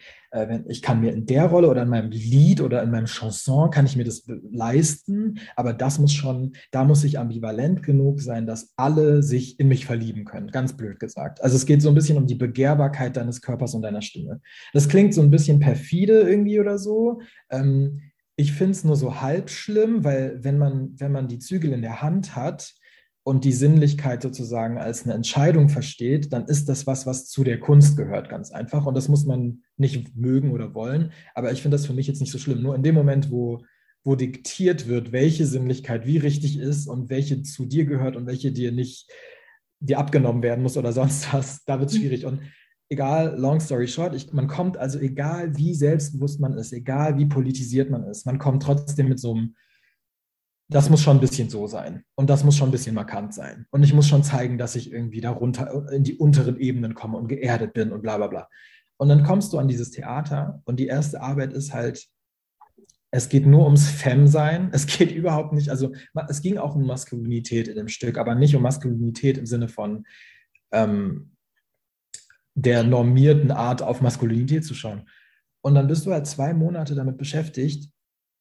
Speaker 4: ich kann mir in der Rolle oder in meinem Lied oder in meinem Chanson kann ich mir das leisten, aber das muss schon, da muss ich ambivalent genug sein, dass alle sich in mich verlieben können, ganz blöd gesagt. Also es geht so ein bisschen um die Begehrbarkeit deines Körpers und deiner Stimme. Das klingt so ein bisschen perfide irgendwie oder so. Ähm, ich finde es nur so halb schlimm, weil wenn man, wenn man die Zügel in der Hand hat, und die Sinnlichkeit sozusagen als eine Entscheidung versteht, dann ist das was, was zu der Kunst gehört, ganz einfach. Und das muss man nicht mögen oder wollen. Aber ich finde das für mich jetzt nicht so schlimm. Nur in dem Moment, wo, wo diktiert wird, welche Sinnlichkeit wie richtig ist und welche zu dir gehört und welche dir nicht dir abgenommen werden muss oder [laughs] sonst was, da wird es schwierig. Und egal, long story short, ich, man kommt also, egal wie selbstbewusst man ist, egal wie politisiert man ist, man kommt trotzdem mit so einem das muss schon ein bisschen so sein. Und das muss schon ein bisschen markant sein. Und ich muss schon zeigen, dass ich irgendwie darunter in die unteren Ebenen komme und geerdet bin und bla bla bla. Und dann kommst du an dieses Theater und die erste Arbeit ist halt, es geht nur ums Femme-Sein. Es geht [laughs] überhaupt nicht, also es ging auch um Maskulinität in dem Stück, aber nicht um Maskulinität im Sinne von ähm, der normierten Art auf Maskulinität zu schauen. Und dann bist du halt zwei Monate damit beschäftigt,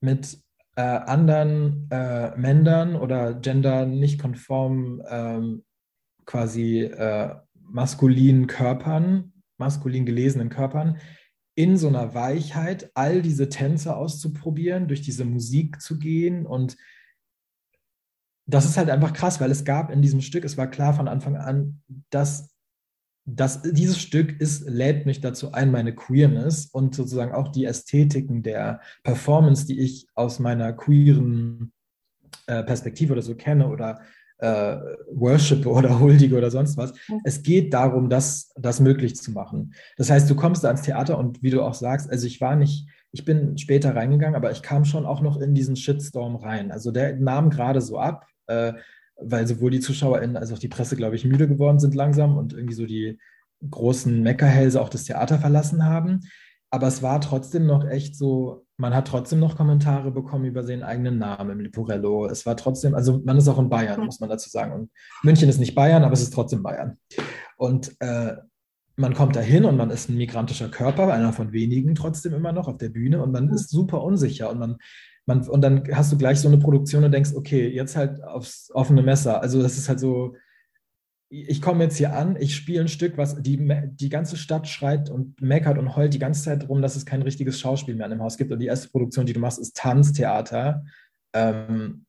Speaker 4: mit äh, anderen äh, Männern oder gender nicht konform ähm, quasi äh, maskulinen Körpern, maskulin gelesenen Körpern, in so einer Weichheit all diese Tänze auszuprobieren, durch diese Musik zu gehen und das ist halt einfach krass, weil es gab in diesem Stück, es war klar von Anfang an, dass das, dieses Stück ist, lädt mich dazu ein, meine Queerness und sozusagen auch die Ästhetiken der Performance, die ich aus meiner queeren äh, Perspektive oder so kenne oder äh, Worship oder Huldige oder sonst was. Es geht darum, das, das möglich zu machen. Das heißt, du kommst da ans Theater und wie du auch sagst, also ich war nicht, ich bin später reingegangen, aber ich kam schon auch noch in diesen Shitstorm rein. Also der nahm gerade so ab. Äh, weil sowohl die ZuschauerInnen als auch die Presse, glaube ich, müde geworden sind langsam und irgendwie so die großen Meckerhälse auch das Theater verlassen haben. Aber es war trotzdem noch echt so, man hat trotzdem noch Kommentare bekommen über seinen eigenen Namen Liporello. Es war trotzdem, also man ist auch in Bayern, muss man dazu sagen. Und München ist nicht Bayern, aber es ist trotzdem Bayern. Und äh, man kommt da hin und man ist ein migrantischer Körper, einer von wenigen trotzdem immer noch auf der Bühne und man ist super unsicher und man man, und dann hast du gleich so eine Produktion und denkst, okay, jetzt halt aufs offene Messer. Also das ist halt so, ich komme jetzt hier an, ich spiele ein Stück, was die, die ganze Stadt schreit und meckert und heult die ganze Zeit drum, dass es kein richtiges Schauspiel mehr an dem Haus gibt. Und die erste Produktion, die du machst, ist Tanztheater, ähm,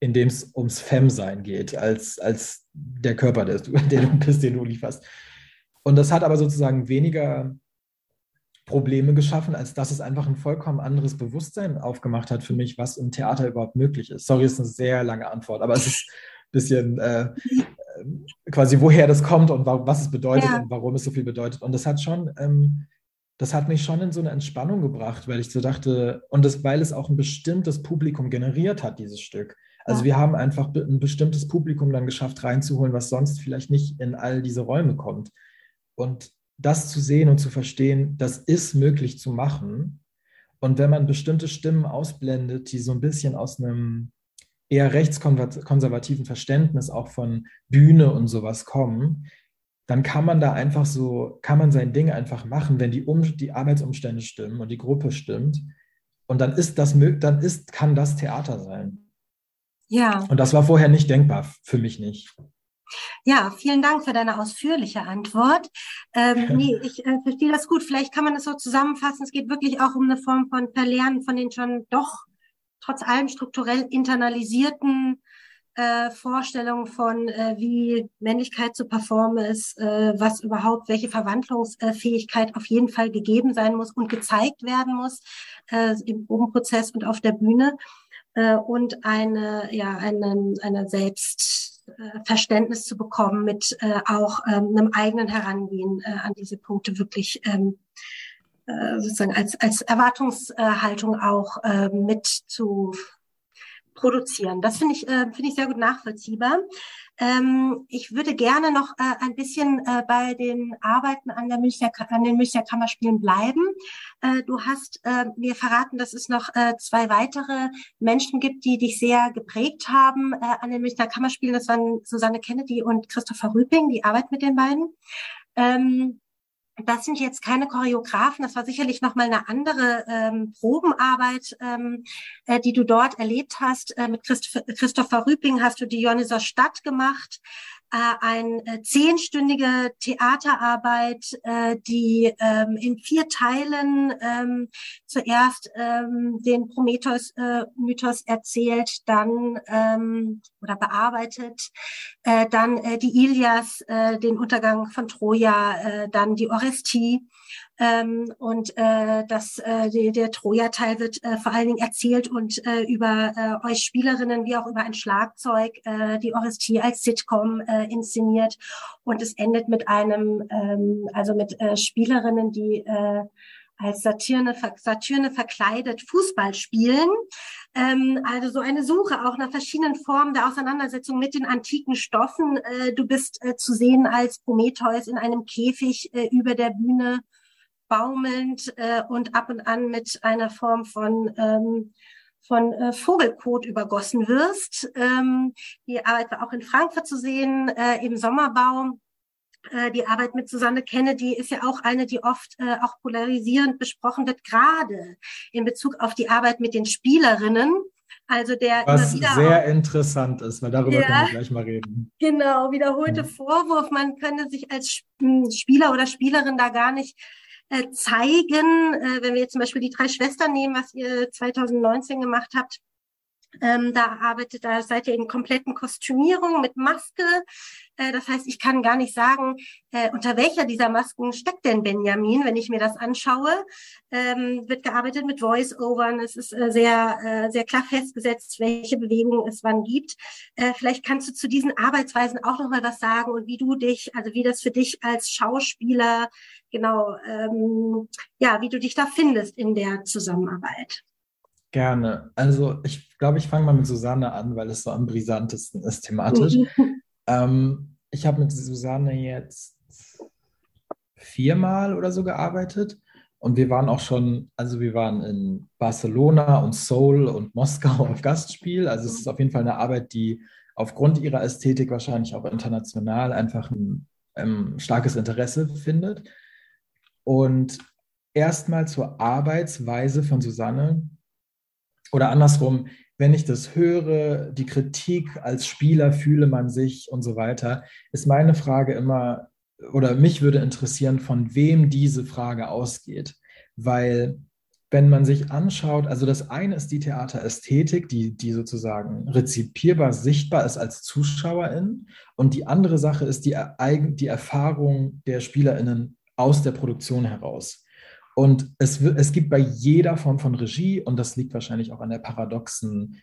Speaker 4: in dem es ums Femme-Sein geht, als, als der Körper, der, [laughs] der du bist, den du lieferst. Und das hat aber sozusagen weniger Probleme geschaffen, als dass es einfach ein vollkommen anderes Bewusstsein aufgemacht hat für mich, was im Theater überhaupt möglich ist. Sorry, ist eine sehr lange Antwort, aber es ist ein bisschen äh, äh, quasi, woher das kommt und was es bedeutet ja. und warum es so viel bedeutet. Und das hat schon, ähm, das hat mich schon in so eine Entspannung gebracht, weil ich so dachte, und das, weil es auch ein bestimmtes Publikum generiert hat, dieses Stück. Also ja. wir haben einfach ein bestimmtes Publikum dann geschafft reinzuholen, was sonst vielleicht nicht in all diese Räume kommt. Und das zu sehen und zu verstehen, das ist möglich zu machen. Und wenn man bestimmte Stimmen ausblendet, die so ein bisschen aus einem eher rechtskonservativen Verständnis auch von Bühne und sowas kommen, dann kann man da einfach so, kann man sein Ding einfach machen, wenn die, um, die Arbeitsumstände stimmen und die Gruppe stimmt. Und dann ist das dann ist, kann das Theater sein. Ja. Und das war vorher nicht denkbar, für mich nicht.
Speaker 2: Ja, vielen Dank für deine ausführliche Antwort. Ähm, [laughs] nee, ich äh, verstehe das gut. Vielleicht kann man es so zusammenfassen. Es geht wirklich auch um eine Form von Verlernen von den schon doch trotz allem strukturell internalisierten äh, Vorstellungen von, äh, wie Männlichkeit zu performen ist, äh, was überhaupt, welche Verwandlungsfähigkeit auf jeden Fall gegeben sein muss und gezeigt werden muss äh, im Probenprozess und auf der Bühne äh, und eine, ja, eine, eine Selbst Verständnis zu bekommen, mit äh, auch ähm, einem eigenen Herangehen äh, an diese Punkte wirklich ähm, äh, sozusagen als, als Erwartungshaltung auch äh, mit zu produzieren. Das finde ich, äh, finde ich sehr gut nachvollziehbar. Ähm, ich würde gerne noch äh, ein bisschen äh, bei den Arbeiten an, der Münchner, an den Münchner Kammerspielen bleiben. Äh, du hast äh, mir verraten, dass es noch äh, zwei weitere Menschen gibt, die dich sehr geprägt haben äh, an den Münchner Kammerspielen. Das waren Susanne Kennedy und Christopher Rüping, die arbeiten mit den beiden. Ähm, das sind jetzt keine Choreografen, das war sicherlich nochmal eine andere ähm, Probenarbeit, ähm, äh, die du dort erlebt hast. Äh, mit Christoph Christopher Rübing hast du die Dionyser Stadt gemacht äh, eine äh, zehnstündige Theaterarbeit, äh, die ähm, in vier Teilen ähm, zuerst ähm, den Prometheus-Mythos äh, erzählt, dann ähm, oder bearbeitet, äh, dann äh, die Ilias, äh, den Untergang von Troja, äh, dann die Orestie ähm, und äh, das, äh, die, der Troja-Teil wird äh, vor allen Dingen erzählt und äh, über äh, euch Spielerinnen wie auch über ein Schlagzeug, äh, die Orestie als Sitcom äh, inszeniert. Und es endet mit einem, ähm, also mit äh, Spielerinnen, die äh, als Satyrne, Satyrne verkleidet Fußball spielen. Ähm, also so eine Suche auch nach verschiedenen Formen der Auseinandersetzung mit den antiken Stoffen. Äh, du bist äh, zu sehen als Prometheus in einem Käfig äh, über der Bühne baumelnd äh, und ab und an mit einer Form von ähm, von äh, Vogelkot übergossen wirst. Ähm, die Arbeit war auch in Frankfurt zu sehen, äh, im Sommerbau. Äh, die Arbeit mit Susanne Kennedy ist ja auch eine, die oft äh, auch polarisierend besprochen wird, gerade in Bezug auf die Arbeit mit den Spielerinnen. Also der
Speaker 4: Was sehr interessant ist, weil darüber ja, können wir gleich mal reden.
Speaker 2: Genau, wiederholte ja. Vorwurf, man könne sich als Spieler oder Spielerin da gar nicht äh, zeigen, äh, wenn wir jetzt zum Beispiel die drei Schwestern nehmen, was ihr 2019 gemacht habt, ähm, da arbeitet, da seid ihr in kompletten Kostümierung mit Maske. Äh, das heißt, ich kann gar nicht sagen, äh, unter welcher dieser Masken steckt denn Benjamin, wenn ich mir das anschaue. Ähm, wird gearbeitet mit Voice-Overn. Es ist äh, sehr, sehr klar festgesetzt, welche Bewegungen es wann gibt. Vielleicht kannst du zu diesen Arbeitsweisen auch noch mal was sagen und wie du dich, also wie das für dich als Schauspieler genau, ähm, ja, wie du dich da findest in der Zusammenarbeit.
Speaker 4: Gerne. Also ich glaube, ich fange mal mit Susanne an, weil es so am brisantesten ist thematisch. [laughs] ähm, ich habe mit Susanne jetzt viermal oder so gearbeitet und wir waren auch schon, also wir waren in Barcelona und Seoul und Moskau auf Gastspiel. Also es ist auf jeden Fall eine Arbeit, die aufgrund ihrer Ästhetik wahrscheinlich auch international einfach ein ähm, starkes Interesse findet. Und erstmal zur Arbeitsweise von Susanne oder andersrum, wenn ich das höre, die Kritik als Spieler fühle man sich und so weiter, ist meine Frage immer, oder mich würde interessieren, von wem diese Frage ausgeht. Weil wenn man sich anschaut, also das eine ist die Theaterästhetik, die, die sozusagen rezipierbar, sichtbar ist als Zuschauerin. Und die andere Sache ist die, die Erfahrung der SpielerInnen aus der Produktion heraus. Und es, es gibt bei jeder Form von Regie, und das liegt wahrscheinlich auch an der paradoxen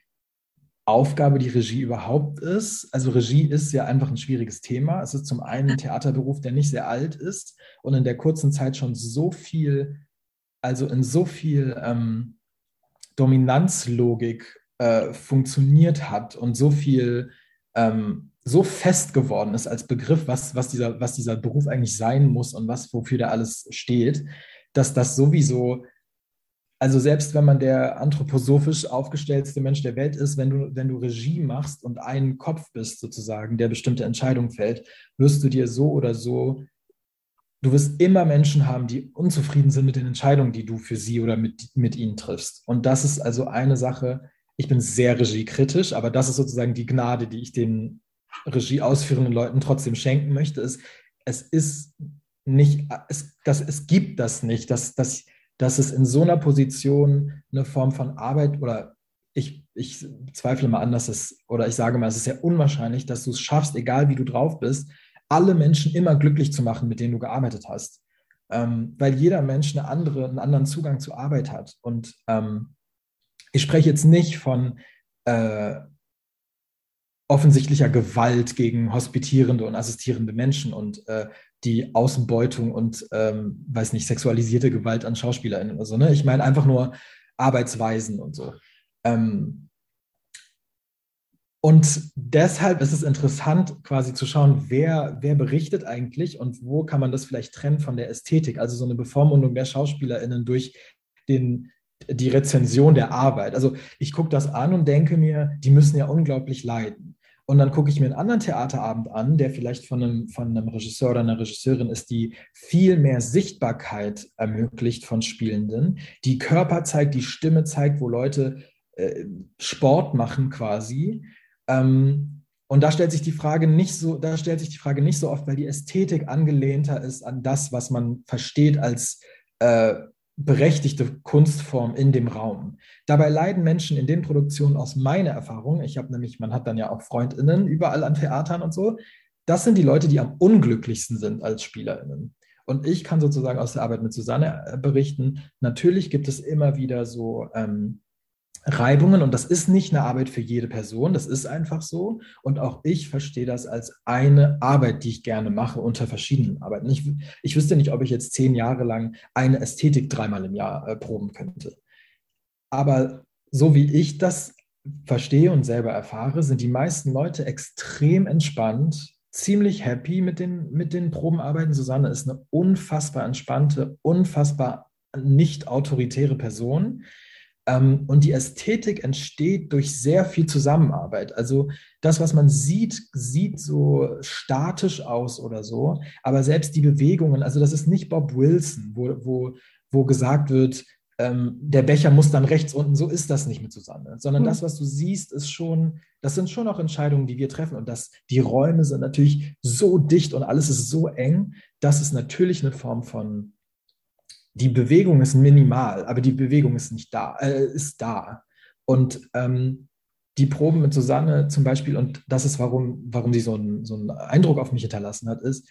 Speaker 4: Aufgabe, die Regie überhaupt ist. Also Regie ist ja einfach ein schwieriges Thema. Es ist zum einen ein Theaterberuf, der nicht sehr alt ist und in der kurzen Zeit schon so viel, also in so viel ähm, Dominanzlogik äh, funktioniert hat und so viel ähm, so fest geworden ist als Begriff, was, was, dieser, was dieser Beruf eigentlich sein muss und was, wofür der alles steht, dass das sowieso, also selbst wenn man der anthroposophisch aufgestellteste Mensch der Welt ist, wenn du, wenn du Regie machst und ein Kopf bist sozusagen, der bestimmte Entscheidungen fällt, wirst du dir so oder so, du wirst immer Menschen haben, die unzufrieden sind mit den Entscheidungen, die du für sie oder mit, mit ihnen triffst. Und das ist also eine Sache, ich bin sehr regiekritisch, aber das ist sozusagen die Gnade, die ich den Regie ausführenden Leuten trotzdem schenken möchte, ist, es ist nicht, es, das, es gibt das nicht, dass, dass, dass es in so einer Position eine Form von Arbeit oder ich, ich zweifle mal an, dass es, oder ich sage mal, es ist sehr unwahrscheinlich, dass du es schaffst, egal wie du drauf bist, alle Menschen immer glücklich zu machen, mit denen du gearbeitet hast. Ähm, weil jeder Mensch eine andere, einen anderen Zugang zur Arbeit hat. Und ähm, ich spreche jetzt nicht von äh, offensichtlicher Gewalt gegen hospitierende und assistierende Menschen und äh, die Ausbeutung und, ähm, weiß nicht, sexualisierte Gewalt an SchauspielerInnen oder so. Ne? Ich meine einfach nur Arbeitsweisen und so. Ähm, und deshalb ist es interessant, quasi zu schauen, wer, wer berichtet eigentlich und wo kann man das vielleicht trennen von der Ästhetik, also so eine Bevormundung der SchauspielerInnen durch den, die Rezension der Arbeit. Also ich gucke das an und denke mir, die müssen ja unglaublich leiden. Und dann gucke ich mir einen anderen Theaterabend an, der vielleicht von einem, von einem Regisseur oder einer Regisseurin ist, die viel mehr Sichtbarkeit ermöglicht von Spielenden, die Körper zeigt, die Stimme zeigt, wo Leute äh, Sport machen quasi. Ähm, und da stellt sich die Frage nicht so, da stellt sich die Frage nicht so oft, weil die Ästhetik angelehnter ist an das, was man versteht als äh, berechtigte Kunstform in dem Raum. Dabei leiden Menschen in den Produktionen aus meiner Erfahrung, ich habe nämlich, man hat dann ja auch Freundinnen überall an Theatern und so, das sind die Leute, die am unglücklichsten sind als Spielerinnen. Und ich kann sozusagen aus der Arbeit mit Susanne äh, berichten, natürlich gibt es immer wieder so ähm, Reibungen und das ist nicht eine Arbeit für jede Person, das ist einfach so. Und auch ich verstehe das als eine Arbeit, die ich gerne mache unter verschiedenen Arbeiten. Ich, ich wüsste nicht, ob ich jetzt zehn Jahre lang eine Ästhetik dreimal im Jahr äh, proben könnte. Aber so wie ich das verstehe und selber erfahre, sind die meisten Leute extrem entspannt, ziemlich happy mit den, mit den Probenarbeiten. Susanne ist eine unfassbar entspannte, unfassbar nicht autoritäre Person und die Ästhetik entsteht durch sehr viel Zusammenarbeit. Also das, was man sieht, sieht so statisch aus oder so, aber selbst die Bewegungen, also das ist nicht Bob Wilson, wo, wo, wo gesagt wird, ähm, der Becher muss dann rechts unten, so ist das nicht mit Susanne, sondern mhm. das, was du siehst, ist schon, das sind schon auch Entscheidungen, die wir treffen und das, die Räume sind natürlich so dicht und alles ist so eng, dass es natürlich eine Form von die Bewegung ist minimal, aber die Bewegung ist nicht da, äh, ist da. Und ähm, die Proben mit Susanne zum Beispiel, und das ist, warum, warum sie so, ein, so einen Eindruck auf mich hinterlassen hat, ist,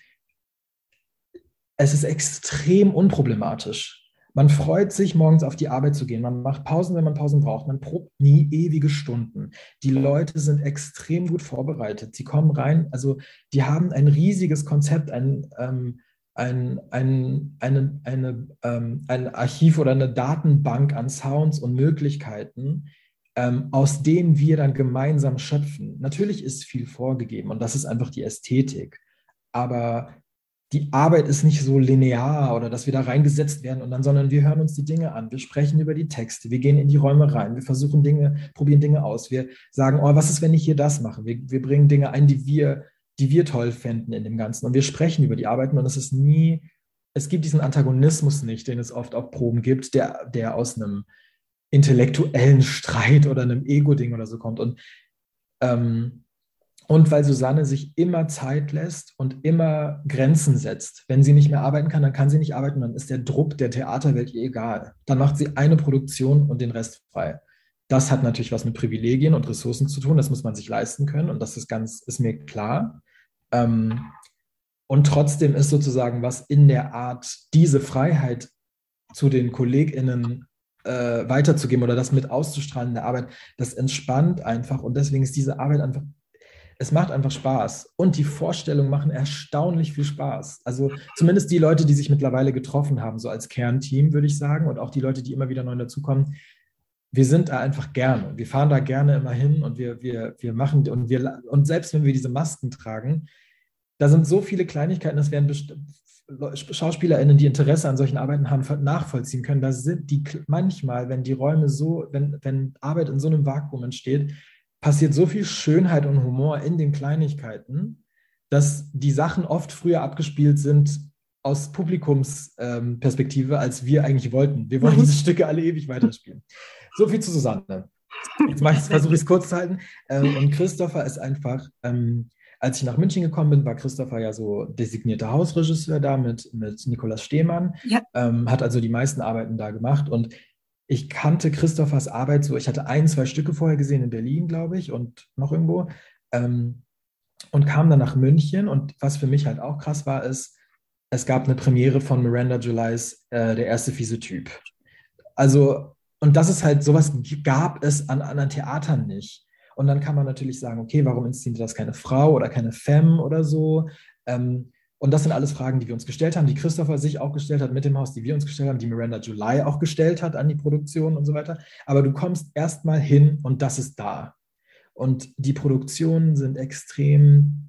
Speaker 4: es ist extrem unproblematisch. Man freut sich, morgens auf die Arbeit zu gehen. Man macht Pausen, wenn man Pausen braucht. Man probt nie ewige Stunden. Die Leute sind extrem gut vorbereitet. Sie kommen rein, also die haben ein riesiges Konzept, ein, ähm, ein, ein, eine, eine, ähm, ein Archiv oder eine Datenbank an Sounds und Möglichkeiten, ähm, aus denen wir dann gemeinsam schöpfen. Natürlich ist viel vorgegeben und das ist einfach die Ästhetik. Aber die Arbeit ist nicht so linear oder dass wir da reingesetzt werden und dann, sondern wir hören uns die Dinge an, wir sprechen über die Texte, wir gehen in die Räume rein, wir versuchen Dinge, probieren Dinge aus, wir sagen, oh, was ist, wenn ich hier das mache? Wir, wir bringen Dinge ein, die wir die wir toll fänden in dem Ganzen. Und wir sprechen über die Arbeiten und es ist nie, es gibt diesen Antagonismus nicht, den es oft auf Proben gibt, der, der aus einem intellektuellen Streit oder einem Ego-Ding oder so kommt. Und, ähm, und weil Susanne sich immer Zeit lässt und immer Grenzen setzt. Wenn sie nicht mehr arbeiten kann, dann kann sie nicht arbeiten, dann ist der Druck der Theaterwelt ihr egal. Dann macht sie eine Produktion und den Rest frei. Das hat natürlich was mit Privilegien und Ressourcen zu tun, das muss man sich leisten können und das ist ganz, ist mir klar. Ähm, und trotzdem ist sozusagen was in der Art, diese Freiheit zu den KollegInnen äh, weiterzugeben oder das mit auszustrahlen in der Arbeit, das entspannt einfach und deswegen ist diese Arbeit einfach, es macht einfach Spaß und die Vorstellungen machen erstaunlich viel Spaß. Also zumindest die Leute, die sich mittlerweile getroffen haben, so als Kernteam, würde ich sagen, und auch die Leute, die immer wieder neu dazukommen, wir sind da einfach gerne. Wir fahren da gerne immer hin und wir, wir, wir machen und wir und selbst wenn wir diese Masken tragen, da sind so viele Kleinigkeiten, das werden SchauspielerInnen, die Interesse an solchen Arbeiten haben, nachvollziehen können. Da sind die manchmal, wenn die Räume so, wenn, wenn Arbeit in so einem Vakuum entsteht, passiert so viel Schönheit und Humor in den Kleinigkeiten, dass die Sachen oft früher abgespielt sind aus Publikumsperspektive, ähm, als wir eigentlich wollten. Wir wollen mhm. [laughs] diese Stücke alle ewig weiterspielen. So viel zu Susanne. Jetzt versuche ich es kurz zu halten. Ähm, und Christopher ist einfach, ähm, als ich nach München gekommen bin, war Christopher ja so designierter Hausregisseur da mit, mit Nikolaus Stehmann, ja. ähm, hat also die meisten Arbeiten da gemacht und ich kannte Christophers Arbeit so, ich hatte ein, zwei Stücke vorher gesehen in Berlin, glaube ich, und noch irgendwo ähm, und kam dann nach München und was für mich halt auch krass war, ist, es gab eine Premiere von Miranda Julys äh, Der erste fiese Typ. Also und das ist halt, sowas gab es an anderen Theatern nicht. Und dann kann man natürlich sagen, okay, warum inszeniert das keine Frau oder keine Femme oder so? Ähm, und das sind alles Fragen, die wir uns gestellt haben, die Christopher sich auch gestellt hat mit dem Haus, die wir uns gestellt haben, die Miranda July auch gestellt hat an die Produktion und so weiter. Aber du kommst erstmal hin und das ist da. Und die Produktionen sind extrem,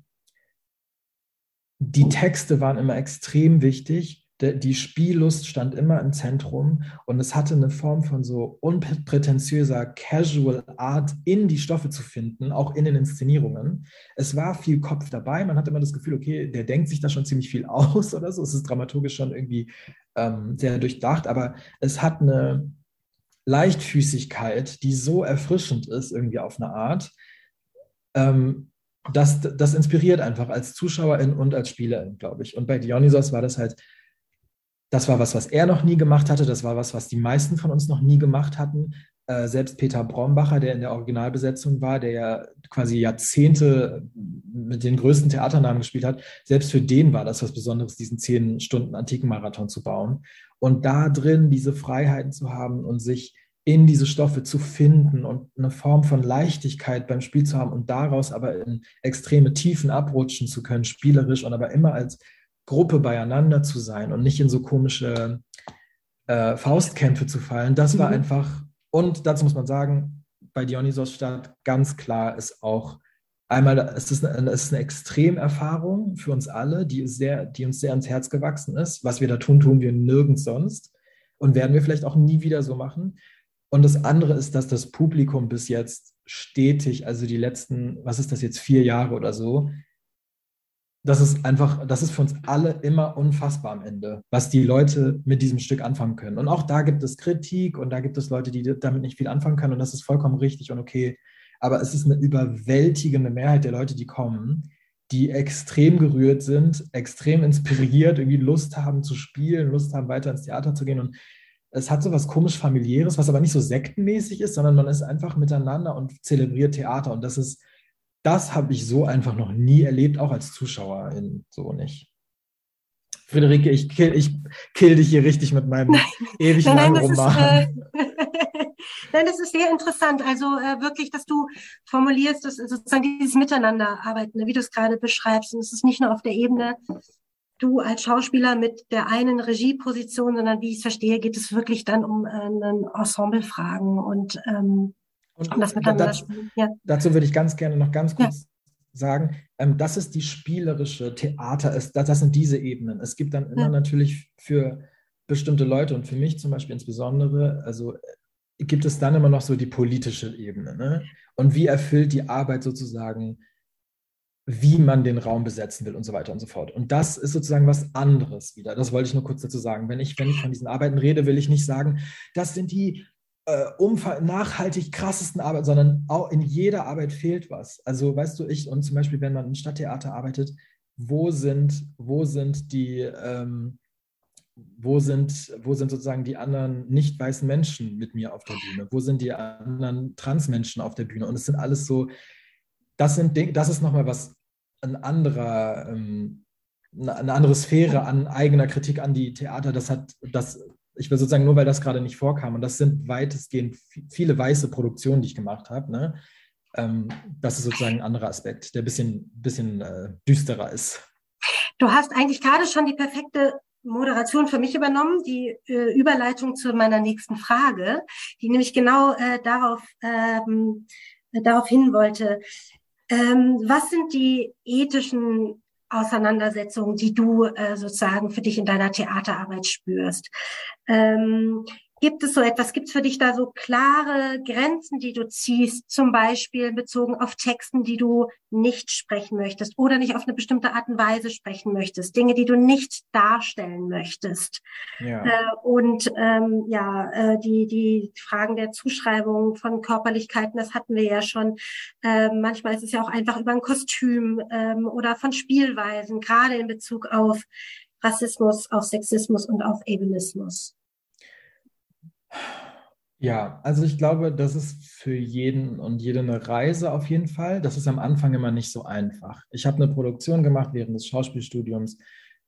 Speaker 4: die Texte waren immer extrem wichtig. Die Spiellust stand immer im Zentrum und es hatte eine Form von so unprätentiöser Casual Art in die Stoffe zu finden, auch in den Inszenierungen. Es war viel Kopf dabei, man hatte immer das Gefühl, okay, der denkt sich da schon ziemlich viel aus [laughs] oder so, es ist dramaturgisch schon irgendwie ähm, sehr durchdacht, aber es hat eine Leichtfüßigkeit, die so erfrischend ist irgendwie auf eine Art, ähm, das, das inspiriert einfach als Zuschauerin und als Spielerin, glaube ich. Und bei Dionysos war das halt das war was, was er noch nie gemacht hatte. Das war was, was die meisten von uns noch nie gemacht hatten. Äh, selbst Peter Brombacher, der in der Originalbesetzung war, der ja quasi Jahrzehnte mit den größten Theaternamen gespielt hat, selbst für den war das was Besonderes, diesen zehn Stunden Antikenmarathon zu bauen. Und da drin diese Freiheiten zu haben und sich in diese Stoffe zu finden und eine Form von Leichtigkeit beim Spiel zu haben und daraus aber in extreme Tiefen abrutschen zu können, spielerisch und aber immer als Gruppe beieinander zu sein und nicht in so komische äh, Faustkämpfe zu fallen, das war mhm. einfach, und dazu muss man sagen, bei Dionysos Stadt ganz klar ist auch einmal, es ist eine, es ist eine Extremerfahrung für uns alle, die, sehr, die uns sehr ans Herz gewachsen ist. Was wir da tun, tun wir nirgends sonst und werden wir vielleicht auch nie wieder so machen. Und das andere ist, dass das Publikum bis jetzt stetig, also die letzten, was ist das jetzt, vier Jahre oder so, das ist einfach, das ist für uns alle immer unfassbar am Ende, was die Leute mit diesem Stück anfangen können. Und auch da gibt es Kritik und da gibt es Leute, die damit nicht viel anfangen können und das ist vollkommen richtig und okay. Aber es ist eine überwältigende Mehrheit der Leute, die kommen, die extrem gerührt sind, extrem inspiriert, irgendwie Lust haben zu spielen, Lust haben, weiter ins Theater zu gehen. Und es hat so was komisch familiäres, was aber nicht so sektenmäßig ist, sondern man ist einfach miteinander und zelebriert Theater. Und das ist das habe ich so einfach noch nie erlebt, auch als Zuschauerin so nicht. Friederike, ich kill, ich kill dich hier richtig mit meinem nein, ewig nein, langen Roman. Ist, äh, [laughs]
Speaker 2: nein, das ist sehr interessant. Also äh, wirklich, dass du formulierst, dass sozusagen dieses Miteinanderarbeiten, ne, wie du es gerade beschreibst. Und es ist nicht nur auf der Ebene, du als Schauspieler mit der einen Regieposition, sondern wie ich es verstehe, geht es wirklich dann um äh, Ensemblefragen und ähm,
Speaker 4: und, und das dazu, ja. dazu würde ich ganz gerne noch ganz kurz ja. sagen, ähm, das ist die spielerische Theater, ist, das, das sind diese Ebenen. Es gibt dann immer ja. natürlich für bestimmte Leute und für mich zum Beispiel insbesondere, also äh, gibt es dann immer noch so die politische Ebene. Ne? Und wie erfüllt die Arbeit sozusagen, wie man den Raum besetzen will und so weiter und so fort. Und das ist sozusagen was anderes wieder. Das wollte ich nur kurz dazu sagen. Wenn ich, wenn ich von diesen Arbeiten rede, will ich nicht sagen, das sind die äh, nachhaltig krassesten Arbeit, sondern auch in jeder Arbeit fehlt was. Also weißt du, ich und zum Beispiel, wenn man im Stadttheater arbeitet, wo sind, wo sind die, ähm, wo sind, wo sind sozusagen die anderen nicht weißen Menschen mit mir auf der Bühne? Wo sind die anderen Transmenschen auf der Bühne? Und es sind alles so, das sind das ist nochmal was, ein anderer, ähm, eine andere Sphäre an eigener Kritik an die Theater. Das hat, das ich will sozusagen nur, weil das gerade nicht vorkam, und das sind weitestgehend viele weiße Produktionen, die ich gemacht habe, ne? Ähm, das ist sozusagen ein anderer Aspekt, der ein bisschen, bisschen äh, düsterer ist.
Speaker 2: Du hast eigentlich gerade schon die perfekte Moderation für mich übernommen, die äh, Überleitung zu meiner nächsten Frage, die nämlich genau äh, darauf, ähm, darauf hin wollte. Ähm, was sind die ethischen Auseinandersetzungen, die du äh, sozusagen für dich in deiner Theaterarbeit spürst. Ähm, Gibt es so etwas, gibt es für dich da so klare Grenzen, die du ziehst, zum Beispiel bezogen auf Texten, die du nicht sprechen möchtest oder nicht auf eine bestimmte Art und Weise sprechen möchtest, Dinge, die du nicht darstellen möchtest? Ja. Äh, und ähm, ja, äh, die, die Fragen der Zuschreibung von Körperlichkeiten, das hatten wir ja schon. Äh, manchmal ist es ja auch einfach über ein Kostüm ähm, oder von Spielweisen, gerade in Bezug auf Rassismus, auf Sexismus und auf Ableismus.
Speaker 4: Ja, also ich glaube, das ist für jeden und jede eine Reise auf jeden Fall. Das ist am Anfang immer nicht so einfach. Ich habe eine Produktion gemacht während des Schauspielstudiums.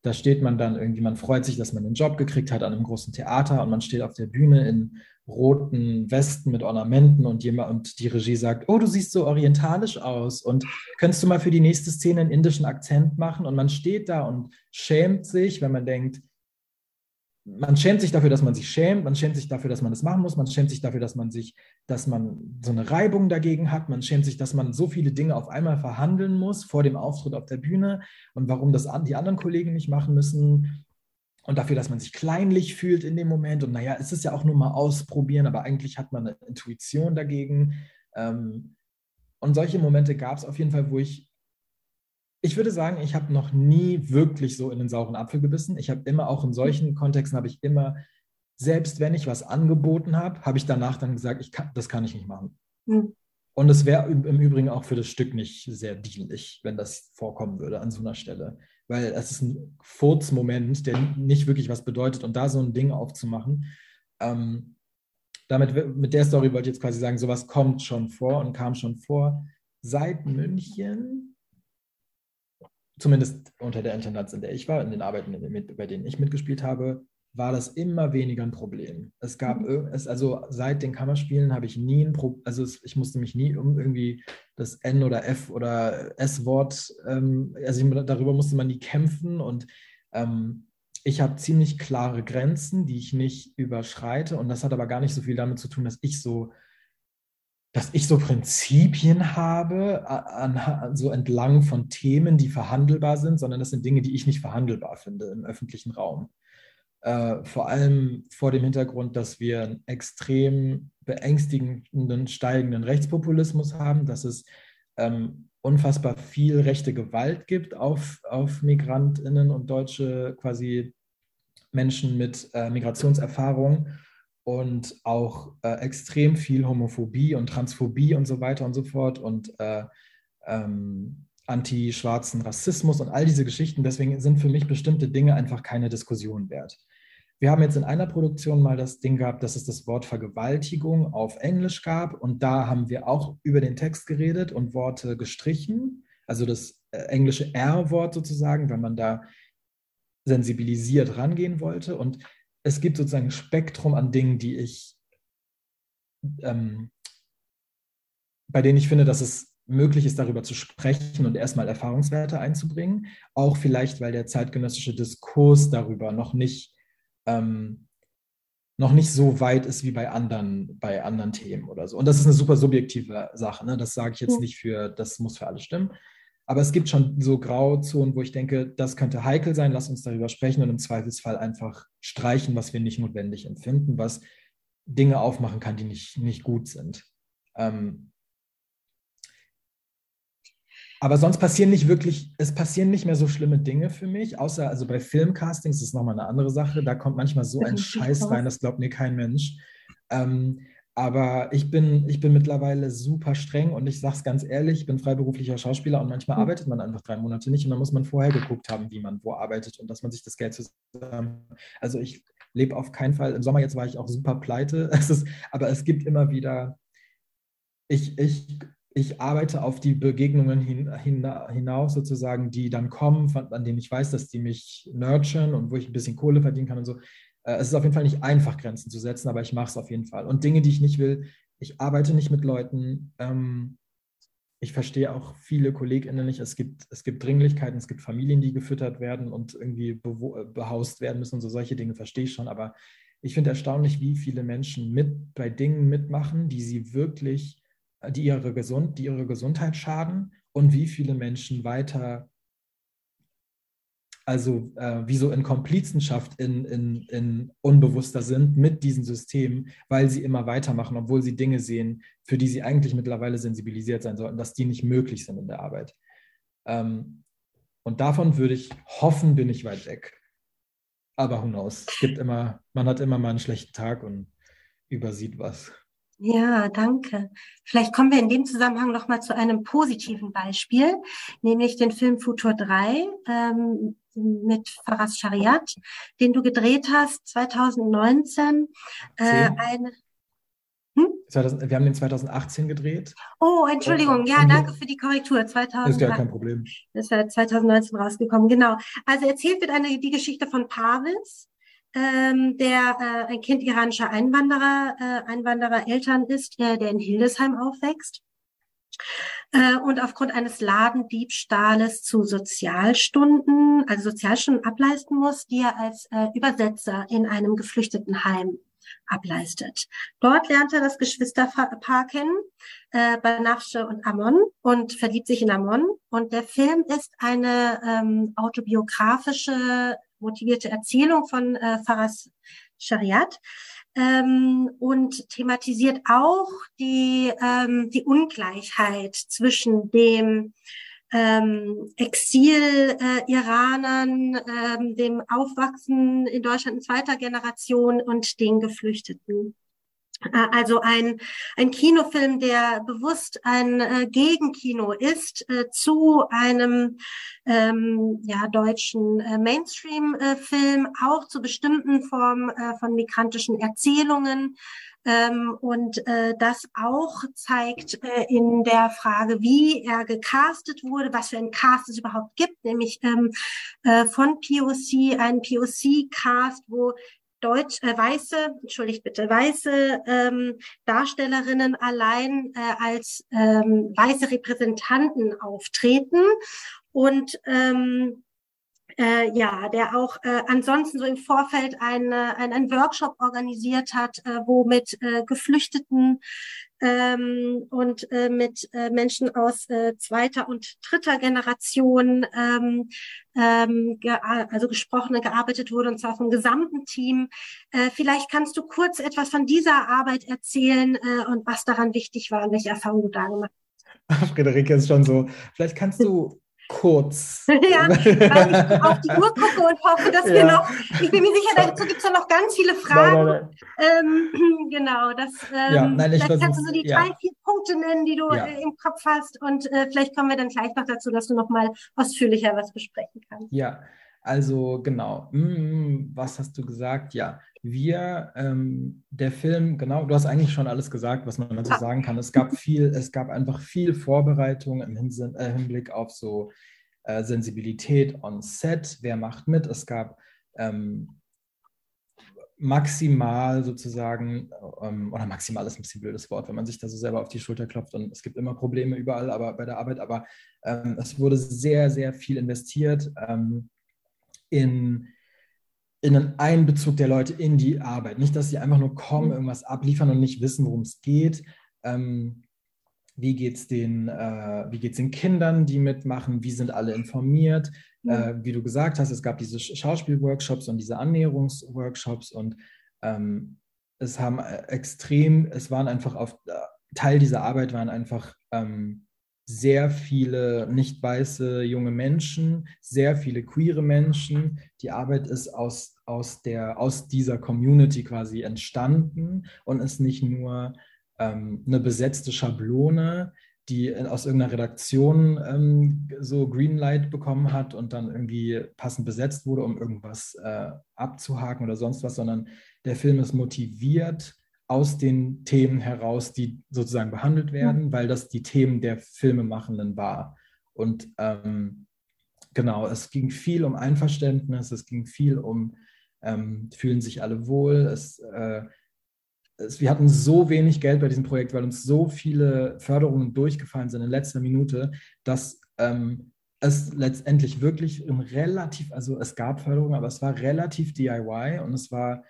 Speaker 4: Da steht man dann irgendwie, man freut sich, dass man einen Job gekriegt hat an einem großen Theater und man steht auf der Bühne in roten Westen mit Ornamenten und jemand und die Regie sagt, oh, du siehst so orientalisch aus und könntest du mal für die nächste Szene einen indischen Akzent machen? Und man steht da und schämt sich, wenn man denkt, man schämt sich dafür, dass man sich schämt, man schämt sich dafür, dass man das machen muss, man schämt sich dafür, dass man sich, dass man so eine Reibung dagegen hat, man schämt sich, dass man so viele Dinge auf einmal verhandeln muss vor dem Auftritt auf der Bühne und warum das die anderen Kollegen nicht machen müssen. und dafür, dass man sich kleinlich fühlt in dem Moment. Und naja, es ist ja auch nur mal ausprobieren, aber eigentlich hat man eine Intuition dagegen. Ähm, und solche Momente gab es auf jeden Fall, wo ich, ich würde sagen, ich habe noch nie wirklich so in den sauren Apfel gebissen. Ich habe immer, auch in solchen Kontexten, habe ich immer, selbst wenn ich was angeboten habe, habe ich danach dann gesagt, ich kann, das kann ich nicht machen. Mhm. Und es wäre im Übrigen auch für das Stück nicht sehr dienlich, wenn das vorkommen würde an so einer Stelle weil es ist ein Furzmoment, der nicht wirklich was bedeutet. Und da so ein Ding aufzumachen, ähm, damit, mit der Story wollte ich jetzt quasi sagen, sowas kommt schon vor und kam schon vor seit München, zumindest unter der Intendanz, in der ich war, in den Arbeiten, bei denen ich mitgespielt habe, war das immer weniger ein Problem. Es gab, mhm. es, also seit den Kammerspielen habe ich nie ein Problem, also es, ich musste mich nie um irgendwie das N oder F oder S-Wort, ähm, also ich, darüber musste man nie kämpfen und ähm, ich habe ziemlich klare Grenzen, die ich nicht überschreite und das hat aber gar nicht so viel damit zu tun, dass ich so dass ich so Prinzipien habe, an, so entlang von Themen, die verhandelbar sind, sondern das sind Dinge, die ich nicht verhandelbar finde im öffentlichen Raum. Äh, vor allem vor dem Hintergrund, dass wir einen extrem beängstigenden steigenden Rechtspopulismus haben, dass es ähm, unfassbar viel rechte Gewalt gibt auf, auf Migrantinnen und deutsche quasi Menschen mit äh, Migrationserfahrung und auch äh, extrem viel Homophobie und Transphobie und so weiter und so fort und äh, ähm, anti-schwarzen Rassismus und all diese Geschichten. Deswegen sind für mich bestimmte Dinge einfach keine Diskussion wert. Wir haben jetzt in einer Produktion mal das Ding gehabt, dass es das Wort Vergewaltigung auf Englisch gab und da haben wir auch über den Text geredet und Worte gestrichen, also das äh, englische R-Wort sozusagen, wenn man da sensibilisiert rangehen wollte. Und es gibt sozusagen ein Spektrum an Dingen, die ich, ähm, bei denen ich finde, dass es möglich ist, darüber zu sprechen und erstmal Erfahrungswerte einzubringen. Auch vielleicht, weil der zeitgenössische Diskurs darüber noch nicht ähm, noch nicht so weit ist wie bei anderen, bei anderen Themen oder so. Und das ist eine super subjektive Sache. Ne? Das sage ich jetzt nicht für, das muss für alle stimmen. Aber es gibt schon so Grauzonen, wo ich denke, das könnte heikel sein, lass uns darüber sprechen und im Zweifelsfall einfach streichen, was wir nicht notwendig empfinden, was Dinge aufmachen kann, die nicht, nicht gut sind. Ähm, aber sonst passieren nicht wirklich, es passieren nicht mehr so schlimme Dinge für mich, außer also bei Filmcastings ist es nochmal eine andere Sache. Da kommt manchmal so ein Scheiß rein, das glaubt mir kein Mensch. Ähm, aber ich bin, ich bin mittlerweile super streng und ich sage es ganz ehrlich, ich bin freiberuflicher Schauspieler und manchmal mhm. arbeitet man einfach drei Monate nicht und dann muss man vorher geguckt haben, wie man wo arbeitet und dass man sich das Geld zusammen. Also ich lebe auf keinen Fall, im Sommer jetzt war ich auch super pleite, [laughs] es ist, aber es gibt immer wieder, ich, ich ich arbeite auf die Begegnungen hin, hin, hinaus sozusagen, die dann kommen, von, an denen ich weiß, dass die mich nurturen und wo ich ein bisschen Kohle verdienen kann und so. Äh, es ist auf jeden Fall nicht einfach, Grenzen zu setzen, aber ich mache es auf jeden Fall. Und Dinge, die ich nicht will, ich arbeite nicht mit Leuten. Ähm, ich verstehe auch viele KollegInnen nicht. Es gibt, es gibt Dringlichkeiten, es gibt Familien, die gefüttert werden und irgendwie behaust werden müssen und so solche Dinge verstehe ich schon. Aber ich finde erstaunlich, wie viele Menschen mit bei Dingen mitmachen, die sie wirklich die ihre, Gesund, die ihre Gesundheit schaden und wie viele Menschen weiter, also äh, wie so in Komplizenschaft, in, in, in unbewusster sind mit diesen Systemen, weil sie immer weitermachen, obwohl sie Dinge sehen, für die sie eigentlich mittlerweile sensibilisiert sein sollten, dass die nicht möglich sind in der Arbeit. Ähm, und davon würde ich hoffen, bin ich weit weg. Aber who knows? Gibt immer, man hat immer mal einen schlechten Tag und übersieht was.
Speaker 2: Ja, danke. Vielleicht kommen wir in dem Zusammenhang noch mal zu einem positiven Beispiel, nämlich den Film Futur 3 ähm, mit Faras Shariat, den du gedreht hast 2019. Äh, eine,
Speaker 4: hm? Wir haben den 2018 gedreht.
Speaker 2: Oh, Entschuldigung. Ja, danke für die Korrektur.
Speaker 4: 2000, ist ja kein Problem.
Speaker 2: Ist ja 2019 rausgekommen. Genau. Also erzählt wird eine, die Geschichte von Pavis, ähm, der äh, ein Kind iranischer Einwanderer, äh, Einwanderereltern ist, der, der in Hildesheim aufwächst äh, und aufgrund eines Ladendiebstahles zu Sozialstunden, also Sozialstunden ableisten muss, die er als äh, Übersetzer in einem Geflüchtetenheim ableistet. Dort lernt er das Geschwisterpaar kennen, äh, Banafsche und Amon, und verliebt sich in Amon. Und der Film ist eine ähm, autobiografische motivierte Erzählung von äh, Faras Shariat ähm, und thematisiert auch die, ähm, die Ungleichheit zwischen dem ähm, Exil-Iranern, äh, ähm, dem Aufwachsen in Deutschland in zweiter Generation und den Geflüchteten. Äh, also ein, ein Kinofilm, der bewusst ein äh, Gegenkino ist äh, zu einem ähm, ja, deutschen äh, Mainstream-Film, auch zu bestimmten Formen äh, von migrantischen Erzählungen. Ähm, und äh, das auch zeigt äh, in der Frage, wie er gecastet wurde, was für ein Cast es überhaupt gibt, nämlich ähm, äh, von POC, ein POC-Cast, wo deutsch äh, weiße, entschuldigt bitte, weiße ähm, Darstellerinnen allein äh, als ähm, weiße Repräsentanten auftreten. Und ähm, äh, ja, der auch äh, ansonsten so im Vorfeld eine, ein, einen Workshop organisiert hat, äh, wo mit äh, Geflüchteten ähm, und äh, mit äh, Menschen aus äh, zweiter und dritter Generation ähm, ähm, ge also gesprochen gearbeitet wurde, und zwar vom gesamten Team. Äh, vielleicht kannst du kurz etwas von dieser Arbeit erzählen äh, und was daran wichtig war und welche Erfahrungen du da gemacht
Speaker 4: hast. Friederike ist schon so. Vielleicht kannst du kurz. [laughs]
Speaker 2: ja, weil ich auf die Uhr gucke und hoffe, dass ja. wir noch, ich bin mir sicher, dazu gibt es ja noch ganz viele Fragen. Nein, nein, nein. Ähm, [clears throat] genau, das, ähm, ja, nein, ich vielleicht kannst du so die drei, vier Punkte nennen, die du äh, im Kopf hast und äh, vielleicht kommen wir dann gleich noch dazu, dass du noch mal ausführlicher was besprechen kannst.
Speaker 4: Ja, also genau, hm, was hast du gesagt? Ja, wir, ähm, der Film, genau, du hast eigentlich schon alles gesagt, was man dazu sagen kann. Es gab viel, es gab einfach viel Vorbereitung im Hinsinn, äh, Hinblick auf so äh, Sensibilität on Set, wer macht mit. Es gab ähm, maximal sozusagen, ähm, oder maximal ist ein bisschen blödes Wort, wenn man sich da so selber auf die Schulter klopft und es gibt immer Probleme überall, aber bei der Arbeit, aber ähm, es wurde sehr, sehr viel investiert. Ähm, in, in einen Einbezug der Leute in die Arbeit. Nicht, dass sie einfach nur kommen, mhm. irgendwas abliefern und nicht wissen, worum es geht. Ähm, wie geht es den, äh, den Kindern, die mitmachen? Wie sind alle informiert? Mhm. Äh, wie du gesagt hast, es gab diese Schauspielworkshops und diese Annäherungsworkshops und ähm, es haben äh, extrem, es waren einfach auf äh, Teil dieser Arbeit waren einfach ähm, sehr viele nicht weiße junge Menschen, sehr viele queere Menschen. Die Arbeit ist aus, aus, der, aus dieser Community quasi entstanden und ist nicht nur ähm, eine besetzte Schablone, die aus irgendeiner Redaktion ähm, so Greenlight bekommen hat und dann irgendwie passend besetzt wurde, um irgendwas äh, abzuhaken oder sonst was, sondern der Film ist motiviert aus den Themen heraus, die sozusagen behandelt werden, mhm. weil das die Themen der Filmemachenden war. Und ähm, genau, es ging viel um Einverständnis, es ging viel um, ähm, fühlen sich alle wohl. Es, äh, es, wir hatten so wenig Geld bei diesem Projekt, weil uns so viele Förderungen durchgefallen sind in letzter Minute, dass ähm, es letztendlich wirklich relativ, also es gab Förderungen, aber es war relativ DIY und es war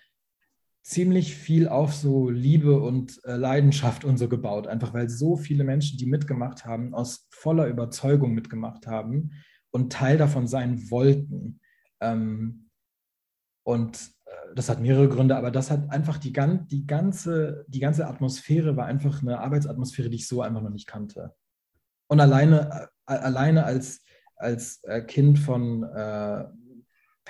Speaker 4: ziemlich viel auf so Liebe und äh, Leidenschaft und so gebaut, einfach weil so viele Menschen, die mitgemacht haben, aus voller Überzeugung mitgemacht haben und Teil davon sein wollten. Ähm, und äh, das hat mehrere Gründe, aber das hat einfach die, die, ganze, die ganze Atmosphäre war einfach eine Arbeitsatmosphäre, die ich so einfach noch nicht kannte. Und alleine, äh, alleine als, als äh, Kind von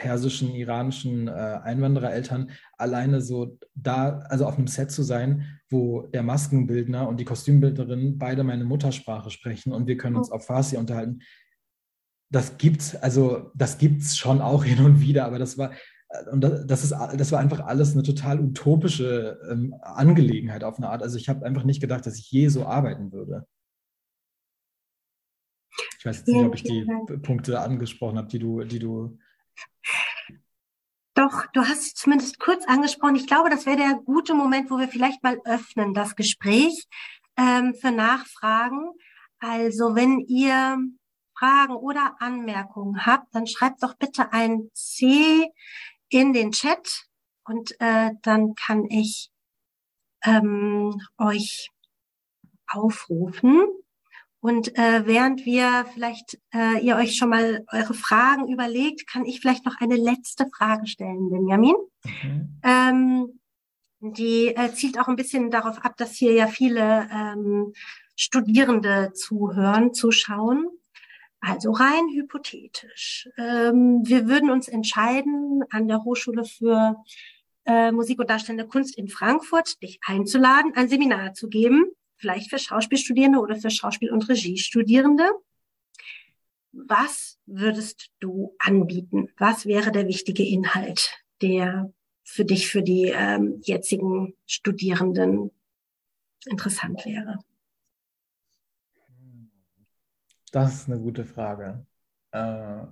Speaker 4: persischen, iranischen äh, Einwanderereltern alleine so da, also auf einem Set zu sein, wo der Maskenbildner und die Kostümbildnerin beide meine Muttersprache sprechen und wir können uns oh. auf Farsi unterhalten. Das gibt's, also das gibt's schon auch [laughs] hin und wieder, aber das war, äh, und das, ist, das war einfach alles eine total utopische ähm, Angelegenheit auf eine Art. Also ich habe einfach nicht gedacht, dass ich je so arbeiten würde. Ich weiß jetzt nicht, ob ich die Punkte angesprochen habe, die du, die du
Speaker 2: doch, du hast es zumindest kurz angesprochen. Ich glaube, das wäre der gute Moment, wo wir vielleicht mal öffnen, das Gespräch ähm, für Nachfragen. Also wenn ihr Fragen oder Anmerkungen habt, dann schreibt doch bitte ein C in den Chat und äh, dann kann ich ähm, euch aufrufen. Und äh, während wir vielleicht äh, ihr euch schon mal eure Fragen überlegt, kann ich vielleicht noch eine letzte Frage stellen, Benjamin. Mhm. Ähm, die äh, zielt auch ein bisschen darauf ab, dass hier ja viele ähm, Studierende zuhören, zuschauen. Also rein hypothetisch. Ähm, wir würden uns entscheiden, an der Hochschule für äh, Musik und Darstellende Kunst in Frankfurt dich einzuladen, ein Seminar zu geben, vielleicht für Schauspielstudierende oder für Schauspiel- und Regiestudierende. Was würdest du anbieten? Was wäre der wichtige Inhalt, der für dich, für die ähm, jetzigen Studierenden interessant wäre?
Speaker 4: Das ist eine gute Frage. Äh,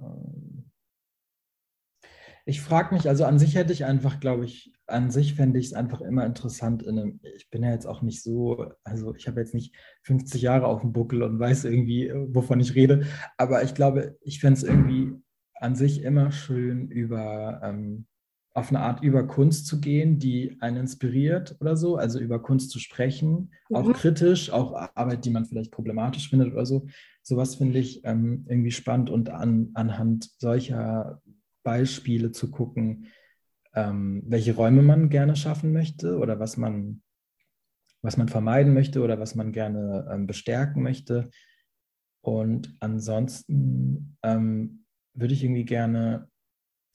Speaker 4: ich frage mich, also an sich hätte ich einfach, glaube ich, an sich fände ich es einfach immer interessant in einem, ich bin ja jetzt auch nicht so, also ich habe jetzt nicht 50 Jahre auf dem Buckel und weiß irgendwie, wovon ich rede, aber ich glaube, ich fände es irgendwie an sich immer schön, über ähm, auf eine Art über Kunst zu gehen, die einen inspiriert oder so, also über Kunst zu sprechen, mhm. auch kritisch, auch Arbeit, die man vielleicht problematisch findet oder so. Sowas finde ich ähm, irgendwie spannend und an, anhand solcher Beispiele zu gucken, ähm, welche Räume man gerne schaffen möchte oder was man, was man vermeiden möchte oder was man gerne ähm, bestärken möchte. Und ansonsten ähm, würde ich irgendwie gerne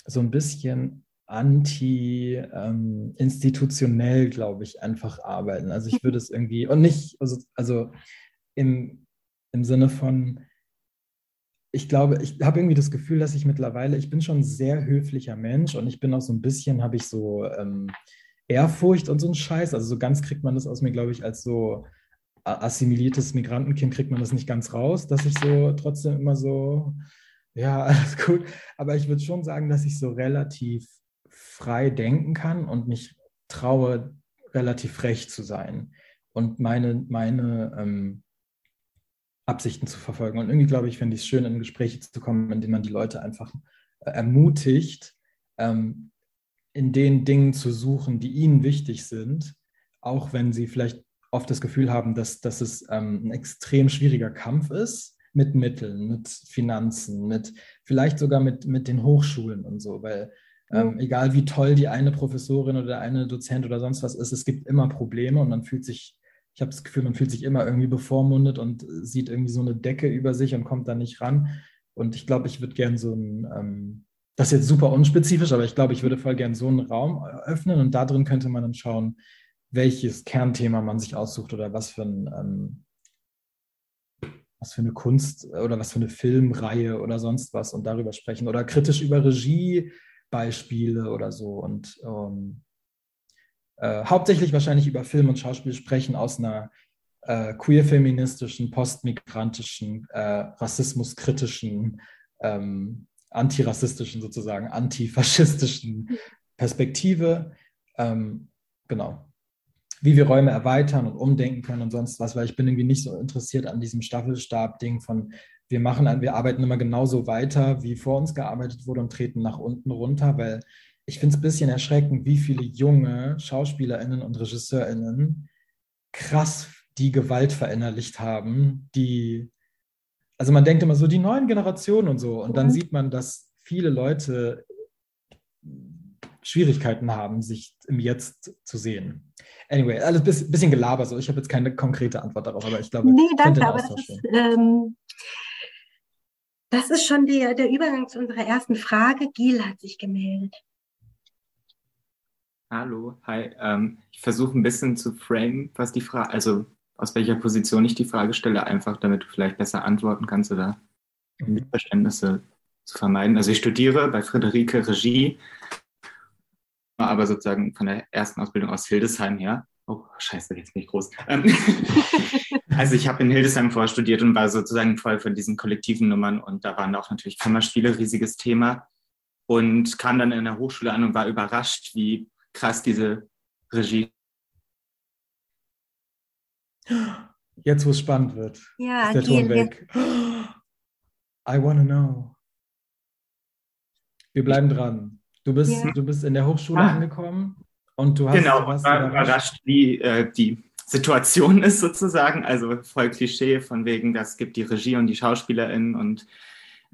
Speaker 4: so ein bisschen anti-institutionell, ähm, glaube ich, einfach arbeiten. Also ich [laughs] würde es irgendwie, und nicht, also, also im, im Sinne von, ich glaube, ich habe irgendwie das Gefühl, dass ich mittlerweile, ich bin schon ein sehr höflicher Mensch und ich bin auch so ein bisschen, habe ich so ähm, Ehrfurcht und so ein Scheiß. Also so ganz kriegt man das aus mir, glaube ich, als so assimiliertes Migrantenkind kriegt man das nicht ganz raus, dass ich so trotzdem immer so, ja, [laughs] alles gut. Aber ich würde schon sagen, dass ich so relativ frei denken kann und mich traue, relativ frech zu sein. Und meine, meine ähm, Absichten zu verfolgen. Und irgendwie, glaube ich, fände ich es schön, in Gespräche zu kommen, in denen man die Leute einfach äh, ermutigt, ähm, in den Dingen zu suchen, die ihnen wichtig sind, auch wenn sie vielleicht oft das Gefühl haben, dass, dass es ähm, ein extrem schwieriger Kampf ist mit Mitteln, mit Finanzen, mit vielleicht sogar mit, mit den Hochschulen und so, weil ähm, egal wie toll die eine Professorin oder der eine Dozent oder sonst was ist, es gibt immer Probleme und man fühlt sich ich habe das Gefühl, man fühlt sich immer irgendwie bevormundet und sieht irgendwie so eine Decke über sich und kommt da nicht ran. Und ich glaube, ich würde gern so ein, ähm, das ist jetzt super unspezifisch, aber ich glaube, ich würde voll gern so einen Raum öffnen und da drin könnte man dann schauen, welches Kernthema man sich aussucht oder was für ein, ähm, was für eine Kunst oder was für eine Filmreihe oder sonst was und darüber sprechen oder kritisch über Regiebeispiele oder so und ähm, äh, hauptsächlich wahrscheinlich über Film und Schauspiel sprechen aus einer äh, queer-feministischen, postmigrantischen, äh, rassismuskritischen, ähm, antirassistischen sozusagen, antifaschistischen [laughs] Perspektive. Ähm, genau. Wie wir Räume erweitern und umdenken können und sonst was, weil ich bin irgendwie nicht so interessiert an diesem Staffelstab-Ding von wir machen, wir arbeiten immer genauso weiter, wie vor uns gearbeitet wurde und treten nach unten runter, weil ich finde es ein bisschen erschreckend, wie viele junge SchauspielerInnen und RegisseurInnen krass die Gewalt verinnerlicht haben, die, also man denkt immer so, die neuen Generationen und so, und mhm. dann sieht man, dass viele Leute Schwierigkeiten haben, sich im Jetzt zu sehen. Anyway, alles ein bisschen Gelaber so. Ich habe jetzt keine konkrete Antwort darauf, aber ich glaube,
Speaker 2: nee, danke, aber das ist, ähm, das ist schon der, der Übergang zu unserer ersten Frage. Gil hat sich gemeldet.
Speaker 5: Hallo, hi. Ähm, ich versuche ein bisschen zu frame, was die Frage, also aus welcher Position ich die Frage stelle, einfach damit du vielleicht besser antworten kannst oder mhm. Missverständnisse zu vermeiden. Also ich studiere bei Friederike Regie, aber sozusagen von der ersten Ausbildung aus Hildesheim her. Oh, scheiße, jetzt bin ich groß. Ähm, [laughs] also ich habe in Hildesheim vorher studiert und war sozusagen voll von diesen kollektiven Nummern und da waren auch natürlich Kammerspiele, riesiges Thema. Und kam dann in der Hochschule an und war überrascht, wie krass, diese Regie.
Speaker 4: Jetzt, wo es spannend wird,
Speaker 2: ja,
Speaker 4: ist der Ton weg. I wanna know. Wir bleiben dran. Du bist, ja. du bist in der Hochschule ah. angekommen und du hast
Speaker 5: genau, was war überrascht, wie äh, die Situation [laughs] ist sozusagen. Also voll Klischee von wegen, das gibt die Regie und die SchauspielerInnen und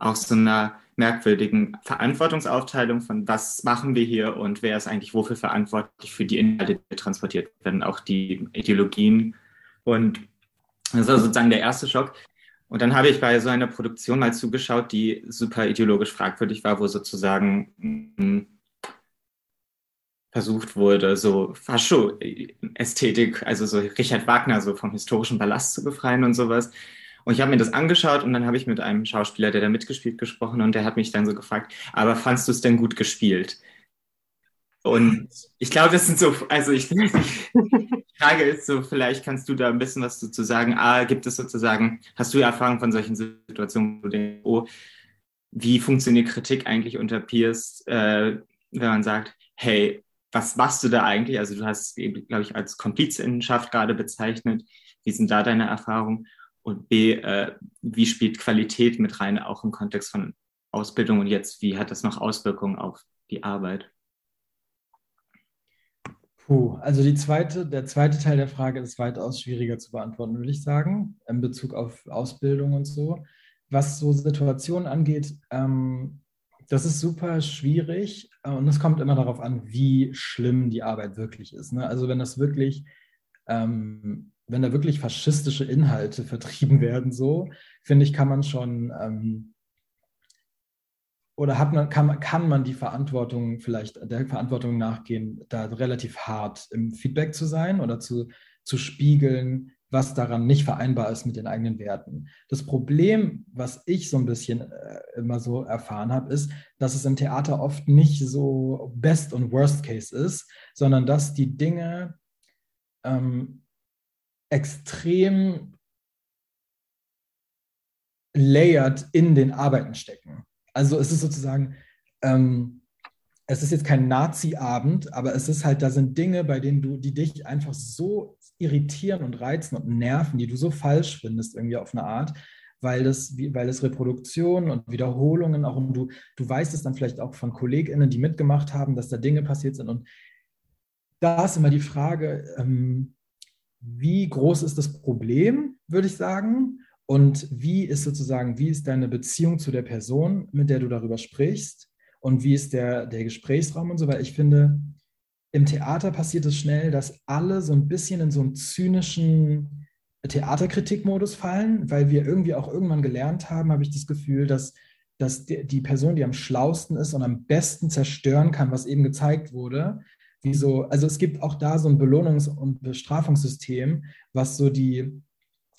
Speaker 5: auch so einer merkwürdigen Verantwortungsaufteilung von was machen wir hier und wer ist eigentlich wofür verantwortlich für die Inhalte, die transportiert werden, auch die Ideologien. Und das war sozusagen der erste Schock. Und dann habe ich bei so einer Produktion mal zugeschaut, die super ideologisch fragwürdig war, wo sozusagen hm, versucht wurde, so Fascho-Ästhetik, also so Richard Wagner so vom historischen Ballast zu befreien und sowas. Und ich habe mir das angeschaut und dann habe ich mit einem Schauspieler, der da mitgespielt, gesprochen und der hat mich dann so gefragt, aber fandst du es denn gut gespielt? Und ich glaube, das sind so, also ich [laughs] die Frage ist so, vielleicht kannst du da ein bisschen was dazu sagen. Ah, gibt es sozusagen, hast du Erfahrung von solchen Situationen, wo du denkst, oh, wie funktioniert Kritik eigentlich unter Peers, äh, wenn man sagt, hey, was machst du da eigentlich? Also du hast es, glaube ich, als Komplizinnenschaft gerade bezeichnet. Wie sind da deine Erfahrungen? Und B, äh, wie spielt Qualität mit rein, auch im Kontext von Ausbildung und jetzt, wie hat das noch Auswirkungen auf die Arbeit?
Speaker 4: Puh, also die zweite, der zweite Teil der Frage ist weitaus schwieriger zu beantworten, würde ich sagen, in Bezug auf Ausbildung und so. Was so Situationen angeht, ähm, das ist super schwierig und es kommt immer darauf an, wie schlimm die Arbeit wirklich ist. Ne? Also wenn das wirklich ähm, wenn da wirklich faschistische Inhalte [laughs] vertrieben werden, so, finde ich, kann man schon ähm, oder hat man, kann, kann man die Verantwortung vielleicht der Verantwortung nachgehen, da relativ hart im Feedback zu sein oder zu, zu spiegeln, was daran nicht vereinbar ist mit den eigenen Werten. Das Problem, was ich so ein bisschen äh, immer so erfahren habe, ist, dass es im Theater oft nicht so Best und Worst Case ist, sondern dass die Dinge ähm, extrem layered in den Arbeiten stecken. Also es ist sozusagen, ähm, es ist jetzt kein Nazi-Abend, aber es ist halt, da sind Dinge, bei denen du, die dich einfach so irritieren und reizen und nerven, die du so falsch findest, irgendwie auf eine Art, weil das, weil das Reproduktionen und Wiederholungen auch und du, du weißt es dann vielleicht auch von KollegInnen, die mitgemacht haben, dass da Dinge passiert sind. Und da ist immer die Frage, ähm, wie groß ist das Problem, würde ich sagen, und wie ist sozusagen, wie ist deine Beziehung zu der Person, mit der du darüber sprichst? Und wie ist der, der Gesprächsraum und so, weil ich finde, im Theater passiert es schnell, dass alle so ein bisschen in so einen zynischen Theaterkritikmodus fallen, weil wir irgendwie auch irgendwann gelernt haben, habe ich das Gefühl, dass, dass die Person, die am schlausten ist und am besten zerstören kann, was eben gezeigt wurde, wie so, also es gibt auch da so ein Belohnungs- und Bestrafungssystem, was so die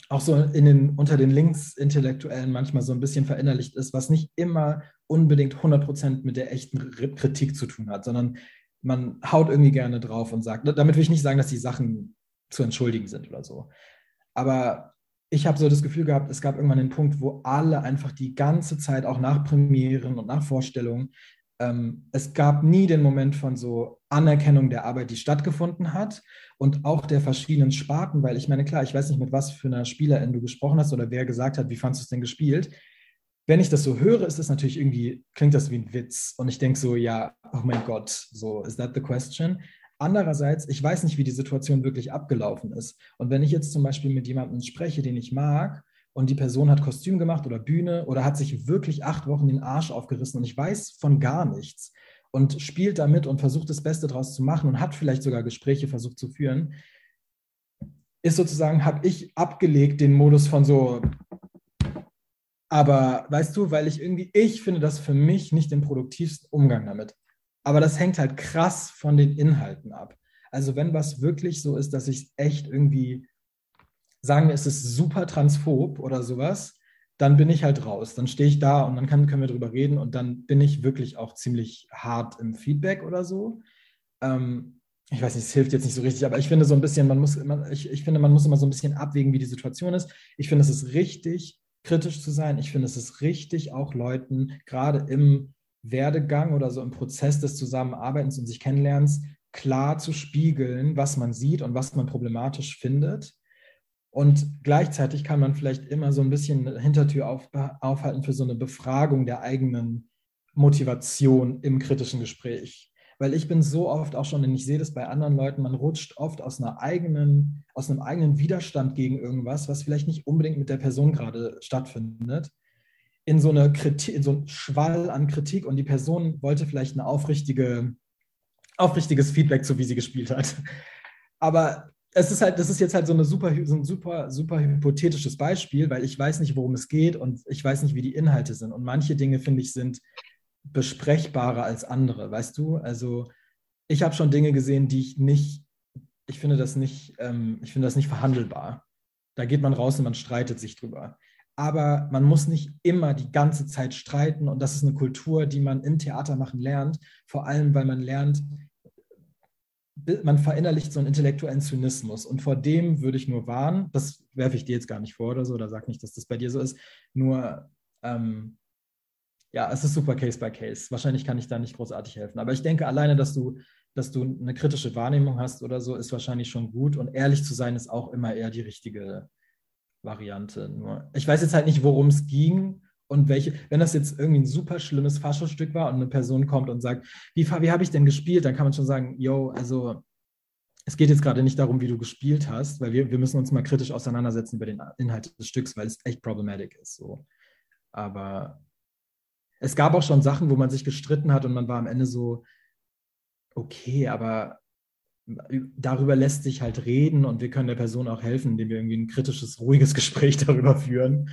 Speaker 4: auch so in den, unter den Linksintellektuellen manchmal so ein bisschen verinnerlicht ist, was nicht immer unbedingt 100% mit der echten Kritik zu tun hat, sondern man haut irgendwie gerne drauf und sagt, damit will ich nicht sagen, dass die Sachen zu entschuldigen sind oder so. Aber ich habe so das Gefühl gehabt, es gab irgendwann den Punkt, wo alle einfach die ganze Zeit, auch nach Premieren und nach Vorstellungen, ähm, es gab nie den Moment von so Anerkennung der Arbeit, die stattgefunden hat und auch der verschiedenen Sparten, weil ich meine, klar, ich weiß nicht, mit was für einer Spielerin du gesprochen hast oder wer gesagt hat, wie fandest du es denn gespielt. Wenn ich das so höre, ist das natürlich irgendwie, klingt das wie ein Witz. Und ich denke so, ja, oh mein Gott, so, is that the question? Andererseits, ich weiß nicht, wie die Situation wirklich abgelaufen ist. Und wenn ich jetzt zum Beispiel mit jemandem spreche, den ich mag, und die Person hat Kostüm gemacht oder Bühne oder hat sich wirklich acht Wochen den Arsch aufgerissen und ich weiß von gar nichts und spielt damit und versucht das Beste daraus zu machen und hat vielleicht sogar Gespräche versucht zu führen, ist sozusagen, habe ich abgelegt den Modus von so, aber weißt du, weil ich irgendwie, ich finde das für mich nicht den produktivsten Umgang damit. Aber das hängt halt krass von den Inhalten ab. Also wenn was wirklich so ist, dass ich es echt irgendwie sagen wir, es ist super transphob oder sowas, dann bin ich halt raus. Dann stehe ich da und dann kann, können wir drüber reden und dann bin ich wirklich auch ziemlich hart im Feedback oder so. Ähm, ich weiß nicht, es hilft jetzt nicht so richtig, aber ich finde so ein bisschen, man muss immer, ich, ich finde, man muss immer so ein bisschen abwägen, wie die Situation ist. Ich finde, es ist richtig, kritisch zu sein. Ich finde, es ist richtig, auch Leuten gerade im Werdegang oder so im Prozess des Zusammenarbeitens und sich Kennenlernens klar zu spiegeln, was man sieht und was man problematisch findet und gleichzeitig kann man vielleicht immer so ein bisschen Hintertür auf, aufhalten für so eine Befragung der eigenen Motivation im kritischen Gespräch. weil ich bin so oft auch schon, und ich sehe das bei anderen Leuten, man rutscht oft aus einer eigenen, aus einem eigenen Widerstand gegen irgendwas, was vielleicht nicht unbedingt mit der Person gerade stattfindet, in so eine Kritik, in so einen Schwall an Kritik und die Person wollte vielleicht eine aufrichtige, aufrichtiges Feedback zu, wie sie gespielt hat. Aber es ist halt, das ist jetzt halt so, eine super, so ein super, super hypothetisches Beispiel, weil ich weiß nicht, worum es geht und ich weiß nicht, wie die Inhalte sind. Und manche Dinge, finde ich, sind besprechbarer als andere, weißt du? Also ich habe schon Dinge gesehen, die ich nicht, ich finde das nicht, ähm, ich finde das nicht verhandelbar. Da geht man raus und man streitet sich drüber. Aber man muss nicht immer die ganze Zeit streiten und das ist eine Kultur, die man im Theater machen lernt, vor allem weil man lernt, man verinnerlicht so einen intellektuellen Zynismus. Und vor dem würde ich nur warnen, das werfe ich dir jetzt gar nicht vor oder so, oder sag nicht, dass das bei dir so ist, nur ähm, ja, es ist super Case by Case. Wahrscheinlich kann ich da nicht großartig helfen, aber ich denke alleine, dass du, dass du eine kritische Wahrnehmung hast oder so, ist wahrscheinlich schon gut. Und ehrlich zu sein ist auch immer eher die richtige Variante. Nur ich weiß jetzt halt nicht, worum es ging und welche, wenn das jetzt irgendwie ein super schlimmes Faschostück war und eine Person kommt und sagt, wie, wie habe ich denn gespielt, dann kann man schon sagen, yo, also es geht jetzt gerade nicht darum, wie du gespielt hast, weil wir, wir müssen uns mal kritisch auseinandersetzen über den Inhalt des Stücks, weil es echt problematisch ist. So. Aber es gab auch schon Sachen, wo man sich gestritten hat und man war am Ende so, okay, aber darüber lässt sich halt reden und wir können der Person auch helfen, indem wir irgendwie ein kritisches, ruhiges [laughs] Gespräch darüber führen.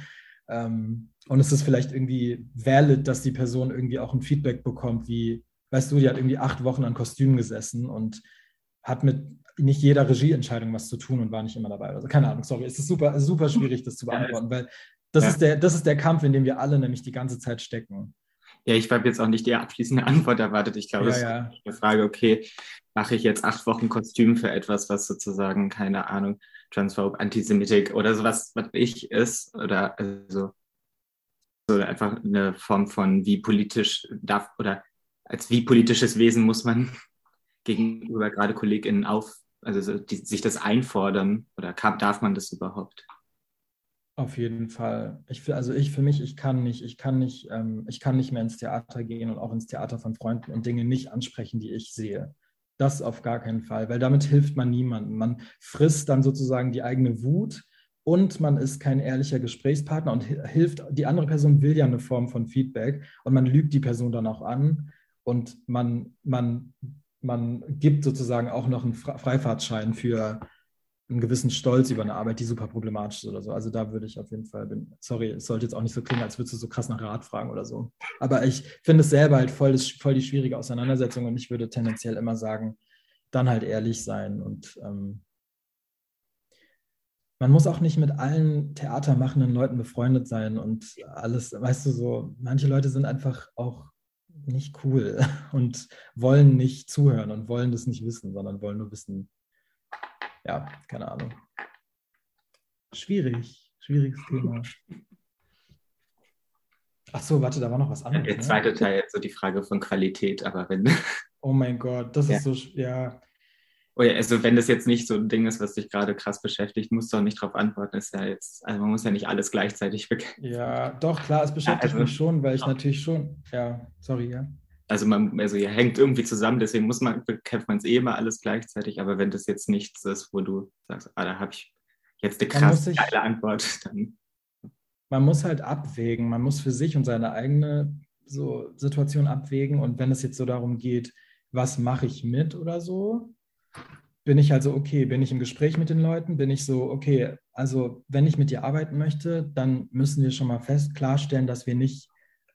Speaker 4: Ähm, und es ist vielleicht irgendwie valid, dass die Person irgendwie auch ein Feedback bekommt, wie, weißt du, die hat irgendwie acht Wochen an Kostümen gesessen und hat mit nicht jeder Regieentscheidung was zu tun und war nicht immer dabei. Also keine Ahnung, sorry, es ist super, super schwierig, das zu beantworten, weil das, ja. ist der, das ist der Kampf, in dem wir alle nämlich die ganze Zeit stecken.
Speaker 5: Ja, ich habe jetzt auch nicht die abschließende [laughs] Antwort erwartet. Ich glaube, ja, es ja. ist eine Frage, okay, mache ich jetzt acht Wochen Kostüm für etwas, was sozusagen, keine Ahnung, transphob, antisemitik oder sowas, was ich ist, oder also so einfach eine Form von wie politisch darf oder als wie politisches Wesen muss man [laughs] gegenüber gerade KollegInnen auf, also so, die, sich das einfordern oder kann, darf man das überhaupt?
Speaker 4: Auf jeden Fall. Ich, also ich für mich, ich kann nicht, ich kann nicht, ähm, ich kann nicht mehr ins Theater gehen und auch ins Theater von Freunden und Dinge nicht ansprechen, die ich sehe. Das auf gar keinen Fall, weil damit hilft man niemandem. Man frisst dann sozusagen die eigene Wut und man ist kein ehrlicher Gesprächspartner und hilft, die andere Person will ja eine Form von Feedback und man lügt die Person dann auch an und man, man, man gibt sozusagen auch noch einen Freifahrtschein für einen gewissen Stolz über eine Arbeit, die super problematisch ist oder so. Also da würde ich auf jeden Fall, bin, sorry, es sollte jetzt auch nicht so klingen, als würdest du so krass nach Rat fragen oder so. Aber ich finde es selber halt voll, das, voll die schwierige Auseinandersetzung und ich würde tendenziell immer sagen, dann halt ehrlich sein und ähm, man muss auch nicht mit allen theatermachenden Leuten befreundet sein und alles, weißt du, so, manche Leute sind einfach auch nicht cool [laughs] und wollen nicht zuhören und wollen das nicht wissen, sondern wollen nur wissen, ja, keine Ahnung. Schwierig, schwieriges Thema. Ach so, warte, da war noch was anderes.
Speaker 5: Der ne? zweite ne? Teil jetzt so die Frage von Qualität, aber wenn. [laughs]
Speaker 4: Oh mein Gott, das ja. ist so, ja.
Speaker 5: Oh ja, also wenn das jetzt nicht so ein Ding ist, was dich gerade krass beschäftigt, musst du auch nicht darauf antworten. Ist ja jetzt, also man muss ja nicht alles gleichzeitig [laughs] bekennen.
Speaker 4: Ja, doch, klar, es beschäftigt ja, also, mich schon, weil ich ja. natürlich schon, ja, sorry, ja.
Speaker 5: Also man, also ja, hängt irgendwie zusammen, deswegen muss man, bekämpft man es eh immer alles gleichzeitig, aber wenn das jetzt nichts ist, wo du sagst, ah, da habe ich jetzt eine krass sich, geile Antwort, [laughs] dann.
Speaker 4: Man muss halt abwägen, man muss für sich und seine eigene so Situation abwägen und wenn es jetzt so darum geht, was mache ich mit oder so, bin ich also, okay, bin ich im Gespräch mit den Leuten, bin ich so, okay, also wenn ich mit dir arbeiten möchte, dann müssen wir schon mal fest klarstellen, dass wir nicht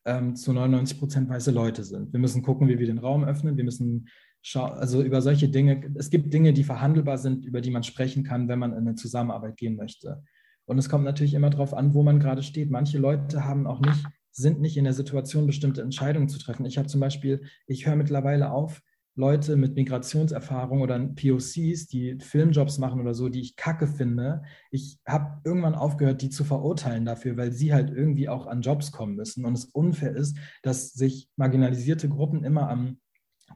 Speaker 4: ähm, zu 99 Prozent weiße Leute sind. Wir müssen gucken, wie wir den Raum öffnen. Wir müssen schauen, also über solche Dinge. Es gibt Dinge, die verhandelbar sind, über die man sprechen kann, wenn man in eine Zusammenarbeit gehen möchte. Und es kommt natürlich immer darauf an, wo man gerade steht. Manche Leute haben auch nicht, sind nicht in der Situation, bestimmte Entscheidungen zu treffen. Ich habe zum Beispiel, ich höre mittlerweile auf, Leute mit Migrationserfahrung oder POCs, die Filmjobs machen oder so, die ich kacke finde. Ich habe irgendwann aufgehört, die zu verurteilen dafür, weil sie halt irgendwie auch an Jobs kommen müssen. Und es unfair ist, dass sich marginalisierte Gruppen immer am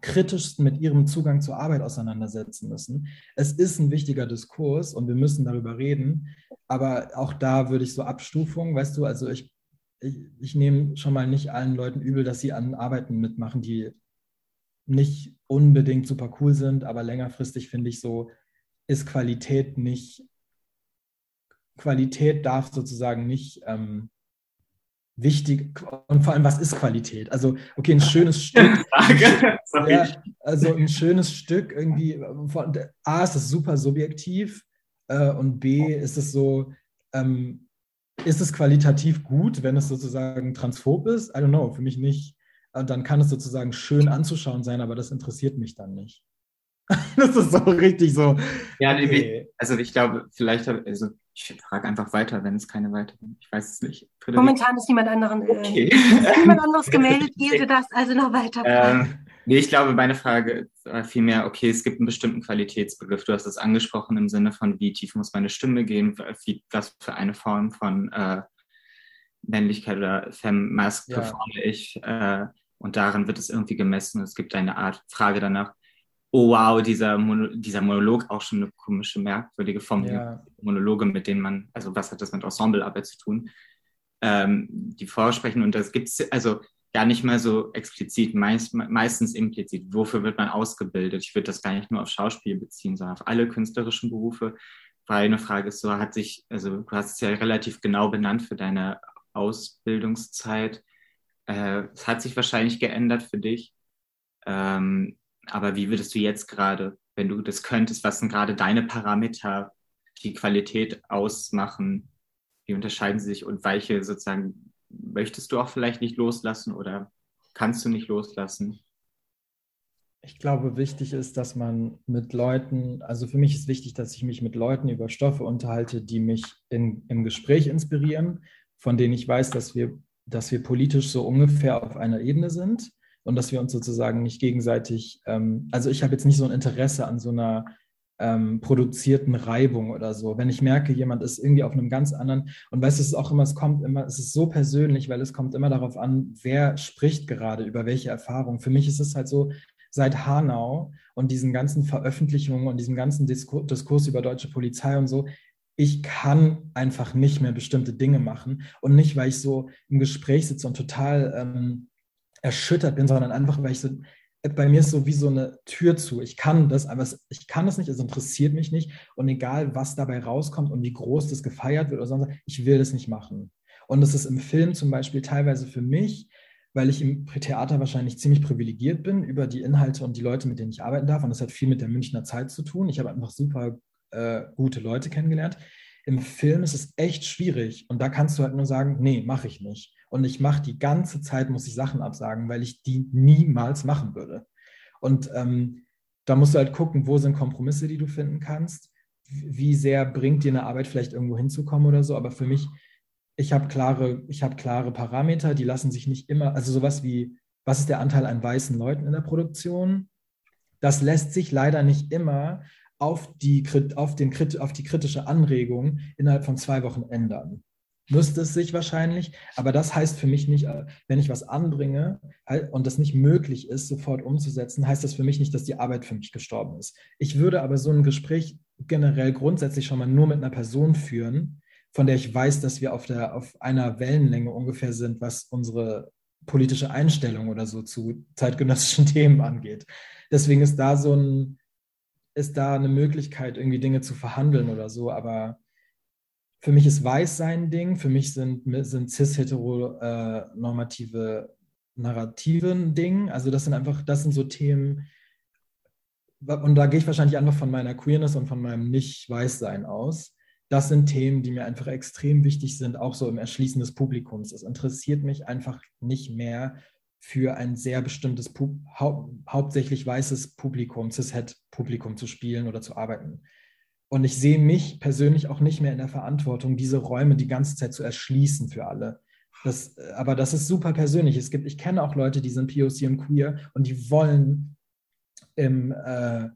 Speaker 4: kritischsten mit ihrem Zugang zur Arbeit auseinandersetzen müssen. Es ist ein wichtiger Diskurs und wir müssen darüber reden. Aber auch da würde ich so Abstufungen, weißt du, also ich, ich, ich nehme schon mal nicht allen Leuten übel, dass sie an Arbeiten mitmachen, die nicht unbedingt super cool sind, aber längerfristig finde ich so, ist Qualität nicht, Qualität darf sozusagen nicht ähm, wichtig und vor allem, was ist Qualität? Also, okay, ein schönes [laughs] Stück. ja, also ein schönes Stück irgendwie, von, A, ist es super subjektiv äh, und B, ist es so, ähm, ist es qualitativ gut, wenn es sozusagen transphob ist? I don't know, für mich nicht. Und dann kann es sozusagen schön anzuschauen sein, aber das interessiert mich dann nicht. [laughs] das ist so richtig so.
Speaker 5: Ja, okay. also ich glaube, vielleicht, also ich frage einfach weiter, wenn es keine weiteren. Ich weiß es nicht.
Speaker 2: Frederik? Momentan ist niemand, anderen, äh, okay. [laughs] niemand anderes [laughs] gemeldet. Gilt das also noch weiter?
Speaker 5: Ähm, nee, ich glaube, meine Frage war vielmehr, okay, es gibt einen bestimmten Qualitätsbegriff. Du hast es angesprochen im Sinne von, wie tief muss meine Stimme gehen, wie, was für eine Form von äh, Männlichkeit oder Femme-Mask ja. performe ich. Äh, und darin wird es irgendwie gemessen. Es gibt eine Art Frage danach, oh wow, dieser, Mono, dieser Monolog auch schon eine komische, merkwürdige Form. Ja. Monologe, mit denen man, also was hat das mit Ensemblearbeit zu tun, ähm, die vorsprechen. Und das gibt es also gar nicht mal so explizit, meist, meistens implizit. Wofür wird man ausgebildet? Ich würde das gar nicht nur auf Schauspiel beziehen, sondern auf alle künstlerischen Berufe. Weil eine Frage ist so, hat sich, also du hast es ja relativ genau benannt für deine Ausbildungszeit. Äh, es hat sich wahrscheinlich geändert für dich. Ähm, aber wie würdest du jetzt gerade, wenn du das könntest, was sind gerade deine Parameter, die Qualität ausmachen? Wie unterscheiden sie sich und welche sozusagen möchtest du auch vielleicht nicht loslassen oder kannst du nicht loslassen?
Speaker 4: Ich glaube, wichtig ist, dass man mit Leuten, also für mich ist wichtig, dass ich mich mit Leuten über Stoffe unterhalte, die mich in, im Gespräch inspirieren, von denen ich weiß, dass wir, dass wir politisch so ungefähr auf einer Ebene sind und dass wir uns sozusagen nicht gegenseitig, ähm, also ich habe jetzt nicht so ein Interesse an so einer ähm, produzierten Reibung oder so. Wenn ich merke, jemand ist irgendwie auf einem ganz anderen, und weißt du, es ist auch immer, es kommt immer, es ist so persönlich, weil es kommt immer darauf an, wer spricht gerade über welche Erfahrung. Für mich ist es halt so, seit Hanau und diesen ganzen Veröffentlichungen und diesem ganzen Diskur Diskurs über deutsche Polizei und so, ich kann einfach nicht mehr bestimmte Dinge machen und nicht, weil ich so im Gespräch sitze und total ähm, erschüttert bin, sondern einfach, weil ich so, bei mir ist so wie so eine Tür zu. Ich kann das, aber ich kann das nicht, es interessiert mich nicht. Und egal, was dabei rauskommt und wie groß das gefeiert wird oder sonst, ich will das nicht machen. Und das ist im Film zum Beispiel teilweise für mich, weil ich im Theater wahrscheinlich ziemlich privilegiert bin über die Inhalte und die Leute, mit denen ich arbeiten darf. Und das hat viel mit der Münchner Zeit zu tun. Ich habe einfach super äh, gute Leute kennengelernt. Im Film ist es echt schwierig. Und da kannst du halt nur sagen, nee, mache ich nicht. Und ich mache die ganze Zeit, muss ich Sachen absagen, weil ich die niemals machen würde. Und ähm, da musst du halt gucken, wo sind Kompromisse, die du finden kannst. Wie sehr bringt dir eine Arbeit vielleicht irgendwo hinzukommen oder so. Aber für mich, ich habe klare, ich habe klare Parameter, die lassen sich nicht immer, also sowas wie, was ist der Anteil an weißen Leuten in der Produktion? Das lässt sich leider nicht immer auf die, auf, den, auf die kritische Anregung innerhalb von zwei Wochen ändern müsste es sich wahrscheinlich. Aber das heißt für mich nicht, äh, wenn ich was anbringe halt, und das nicht möglich ist, sofort umzusetzen, heißt das für mich nicht, dass die Arbeit für mich gestorben ist. Ich würde aber so ein Gespräch generell grundsätzlich schon mal nur mit einer Person führen, von der ich weiß, dass wir auf, der, auf einer Wellenlänge ungefähr sind, was unsere politische Einstellung oder so zu zeitgenössischen [laughs] Themen angeht. Deswegen ist da so ein, ist da eine Möglichkeit, irgendwie Dinge zu verhandeln oder so, aber für mich ist Weißsein ein Ding, für mich sind, sind cis-heteronormative äh, Narrative ein Ding. Also das sind einfach, das sind so Themen, und da gehe ich wahrscheinlich einfach von meiner Queerness und von meinem Nicht-Weißsein aus. Das sind Themen, die mir einfach extrem wichtig sind, auch so im Erschließen des Publikums. Es interessiert mich einfach nicht mehr für ein sehr bestimmtes, hau hauptsächlich weißes Publikum, cis-het-Publikum zu spielen oder zu arbeiten. Und ich sehe mich persönlich auch nicht mehr in der Verantwortung, diese Räume die ganze Zeit zu erschließen für alle. Das, äh, aber das ist super persönlich. Es gibt, ich kenne auch Leute, die sind POC und queer und die wollen im äh,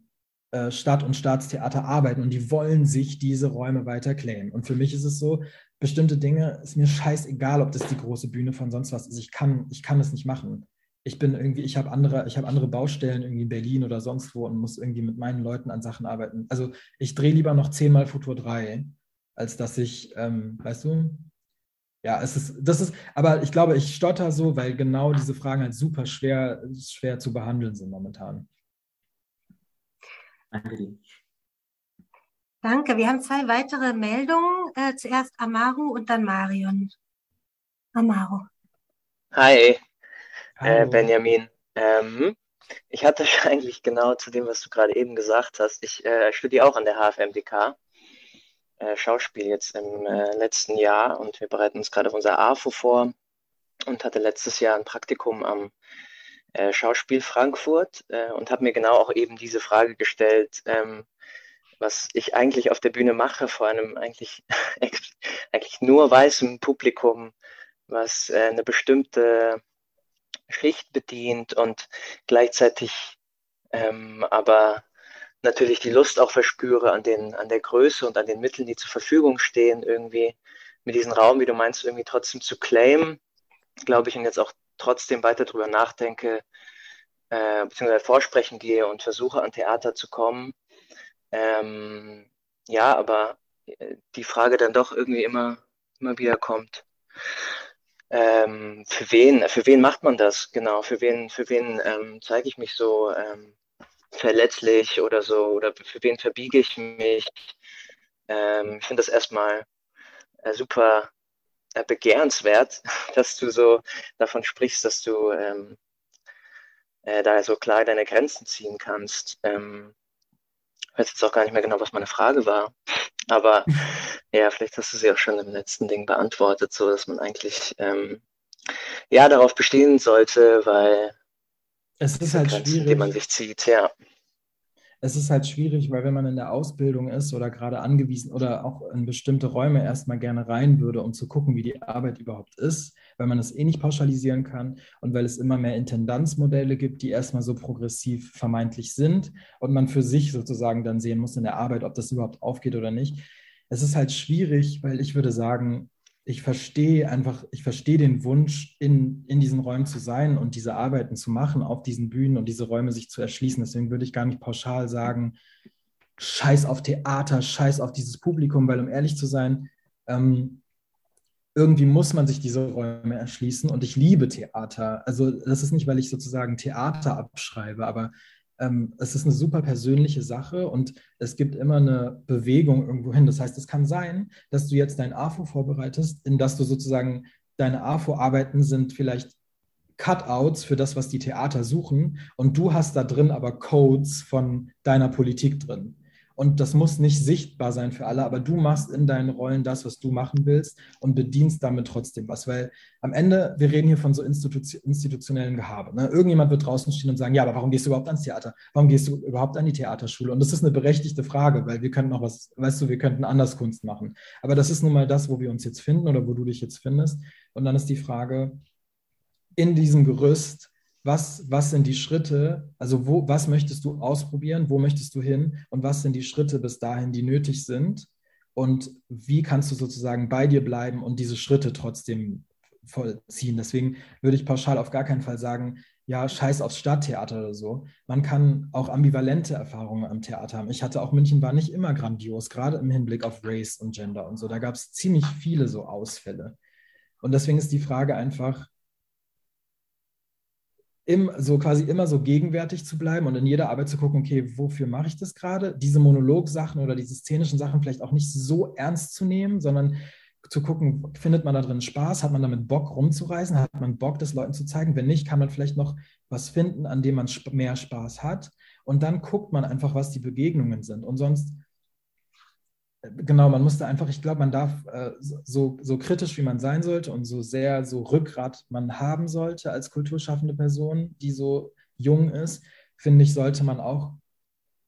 Speaker 4: äh, Stadt- und Staatstheater arbeiten und die wollen sich diese Räume weiter claimen. Und für mich ist es so, bestimmte Dinge ist mir scheißegal, ob das die große Bühne von sonst was ist. Ich kann, ich kann es nicht machen ich bin irgendwie, ich habe andere, ich habe andere Baustellen irgendwie in Berlin oder sonst wo und muss irgendwie mit meinen Leuten an Sachen arbeiten. Also ich drehe lieber noch zehnmal Futur 3, als dass ich, ähm, weißt du, ja, es ist, das ist, aber ich glaube, ich stotter so, weil genau diese Fragen halt super schwer, schwer zu behandeln sind momentan.
Speaker 2: Danke dir. Danke. Wir haben zwei weitere Meldungen. Äh, zuerst Amaru und dann Marion. Amaru.
Speaker 6: Hi, äh, Benjamin. Ähm, ich hatte [laughs] eigentlich genau zu dem, was du gerade eben gesagt hast. Ich äh, studiere auch an der HFMDK äh, Schauspiel jetzt im äh, letzten Jahr und wir bereiten uns gerade auf unser AFO vor und hatte letztes Jahr ein Praktikum am äh, Schauspiel Frankfurt äh, und habe mir genau auch eben diese Frage gestellt, ähm, was ich eigentlich auf der Bühne mache, vor einem eigentlich, [laughs] eigentlich nur weißem Publikum, was äh, eine bestimmte Schicht bedient und gleichzeitig ähm, aber natürlich die Lust auch verspüre an, den, an der Größe und an den Mitteln, die zur Verfügung stehen, irgendwie mit diesem Raum, wie du meinst, irgendwie trotzdem zu claimen, glaube ich, und jetzt auch trotzdem weiter drüber nachdenke, äh, beziehungsweise vorsprechen gehe und versuche an Theater zu kommen. Ähm, ja, aber äh, die Frage dann doch irgendwie immer, immer wieder kommt. Ähm, für wen, für wen macht man das? Genau, für wen, für wen ähm, zeige ich mich so ähm, verletzlich oder so oder für wen verbiege ich mich. Ähm, ich finde das erstmal äh, super äh, begehrenswert, [laughs] dass du so davon sprichst, dass du ähm, äh, da so klar deine Grenzen ziehen kannst. Ähm, ich weiß jetzt auch gar nicht mehr genau, was meine Frage war. Aber [laughs] ja, vielleicht hast du sie auch schon im letzten Ding beantwortet, so dass man eigentlich ähm, ja darauf bestehen sollte, weil
Speaker 4: es ist halt Grenzen, schwierig.
Speaker 6: die man sich zieht, ja.
Speaker 4: Es ist halt schwierig, weil wenn man in der Ausbildung ist oder gerade angewiesen oder auch in bestimmte Räume erstmal gerne rein würde, um zu gucken, wie die Arbeit überhaupt ist, weil man es eh nicht pauschalisieren kann und weil es immer mehr Intendanzmodelle gibt, die erstmal so progressiv vermeintlich sind und man für sich sozusagen dann sehen muss in der Arbeit, ob das überhaupt aufgeht oder nicht. Es ist halt schwierig, weil ich würde sagen, ich verstehe einfach, ich verstehe den Wunsch, in, in diesen Räumen zu sein und diese Arbeiten zu machen, auf diesen Bühnen und diese Räume sich zu erschließen. Deswegen würde ich gar nicht pauschal sagen, scheiß auf Theater, scheiß auf dieses Publikum, weil um ehrlich zu sein, ähm, irgendwie muss man sich diese Räume erschließen und ich liebe Theater. Also das ist nicht, weil ich sozusagen Theater abschreibe, aber ähm, es ist eine super persönliche Sache und es gibt immer eine Bewegung irgendwo hin. Das heißt, es kann sein, dass du jetzt dein AFO vorbereitest, in das du sozusagen deine AFO-Arbeiten sind vielleicht Cutouts für das, was die Theater suchen und du hast da drin aber Codes von deiner Politik drin. Und das muss nicht sichtbar sein für alle, aber du machst in deinen Rollen das, was du machen willst und bedienst damit trotzdem was. Weil am Ende, wir reden hier von so institutionellen Gehabe. Ne? Irgendjemand wird draußen stehen und sagen, ja, aber warum gehst du überhaupt ans Theater? Warum gehst du überhaupt an die Theaterschule? Und das ist eine berechtigte Frage, weil wir könnten auch was, weißt du, wir könnten anders Kunst machen. Aber das ist nun mal das, wo wir uns jetzt finden oder wo du dich jetzt findest. Und dann ist die Frage, in diesem Gerüst, was, was sind die Schritte, also wo, was möchtest du ausprobieren, wo möchtest du hin und was sind die Schritte bis dahin, die nötig sind und wie kannst du sozusagen bei dir bleiben und diese Schritte trotzdem vollziehen. Deswegen würde ich pauschal auf gar keinen Fall sagen, ja, scheiß aufs Stadttheater oder so. Man kann auch ambivalente Erfahrungen am Theater haben. Ich hatte auch München war nicht immer grandios, gerade im Hinblick auf Race und Gender und so. Da gab es ziemlich viele so Ausfälle. Und deswegen ist die Frage einfach, im, so quasi immer so gegenwärtig zu bleiben und in jeder Arbeit zu gucken, okay, wofür mache ich das gerade? Diese Monologsachen oder diese szenischen Sachen vielleicht auch nicht so ernst zu nehmen, sondern zu gucken, findet man da drin Spaß? Hat man damit Bock rumzureisen? Hat man Bock, das Leuten zu zeigen? Wenn nicht, kann man vielleicht noch was finden, an dem man mehr Spaß hat. Und dann guckt man einfach, was die Begegnungen sind. Und sonst genau, man musste einfach, ich glaube, man darf äh, so, so kritisch, wie man sein sollte und so sehr so Rückgrat man haben sollte als kulturschaffende Person, die so jung ist, finde ich, sollte man auch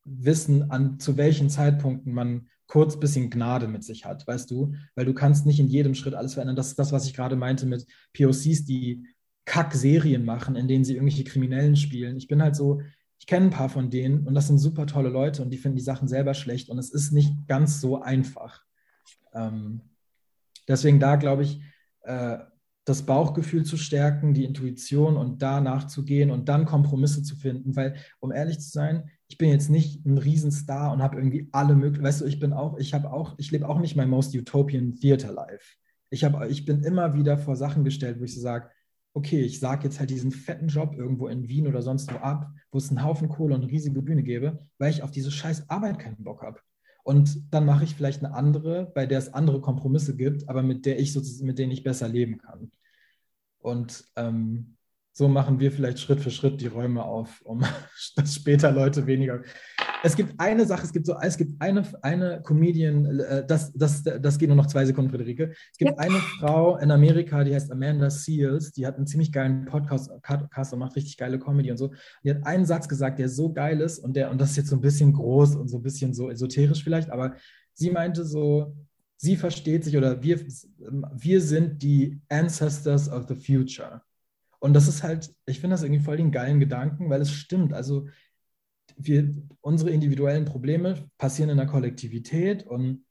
Speaker 4: wissen, an zu welchen Zeitpunkten man kurz bisschen Gnade mit sich hat, weißt du? Weil du kannst nicht in jedem Schritt alles verändern. Das ist das, was ich gerade meinte mit POCs, die Kack-Serien machen, in denen sie irgendwelche Kriminellen spielen. Ich bin halt so, ich kenne ein paar von denen und das sind super tolle Leute und die finden die Sachen selber schlecht und es ist nicht ganz so einfach. Ähm, deswegen da glaube ich, äh, das Bauchgefühl zu stärken, die Intuition und da nachzugehen und dann Kompromisse zu finden, weil, um ehrlich zu sein, ich bin jetzt nicht ein Riesenstar und habe irgendwie alle möglichen, weißt du, ich bin auch, ich habe auch, ich lebe auch nicht mein most utopian Theater Life. Ich, hab, ich bin immer wieder vor Sachen gestellt, wo ich so sage, okay, ich sage jetzt halt diesen fetten Job irgendwo in Wien oder sonst wo ab, wo es einen Haufen Kohle und eine riesige Bühne gäbe, weil ich auf diese scheiß Arbeit keinen Bock habe. Und dann mache ich vielleicht eine andere, bei der es andere Kompromisse gibt, aber mit der ich sozusagen, mit denen ich besser leben kann. Und ähm, so machen wir vielleicht Schritt für Schritt die Räume auf, um [laughs] dass später Leute weniger. Es gibt eine Sache, es gibt so, es gibt eine, eine Comedian, äh, das, das, das geht nur noch zwei Sekunden, Friederike. Es gibt ja. eine Frau in Amerika, die heißt Amanda Seals, die hat einen ziemlich geilen Podcast, Podcast und macht richtig geile Comedy und so. Die hat einen Satz gesagt, der so geil ist und der, und das ist jetzt so ein bisschen groß und so ein bisschen so esoterisch vielleicht, aber sie meinte so, sie versteht sich oder wir, wir sind die Ancestors of the Future. Und das ist halt, ich finde das irgendwie voll den geilen Gedanken, weil es stimmt. Also wir, unsere individuellen Probleme passieren in der Kollektivität und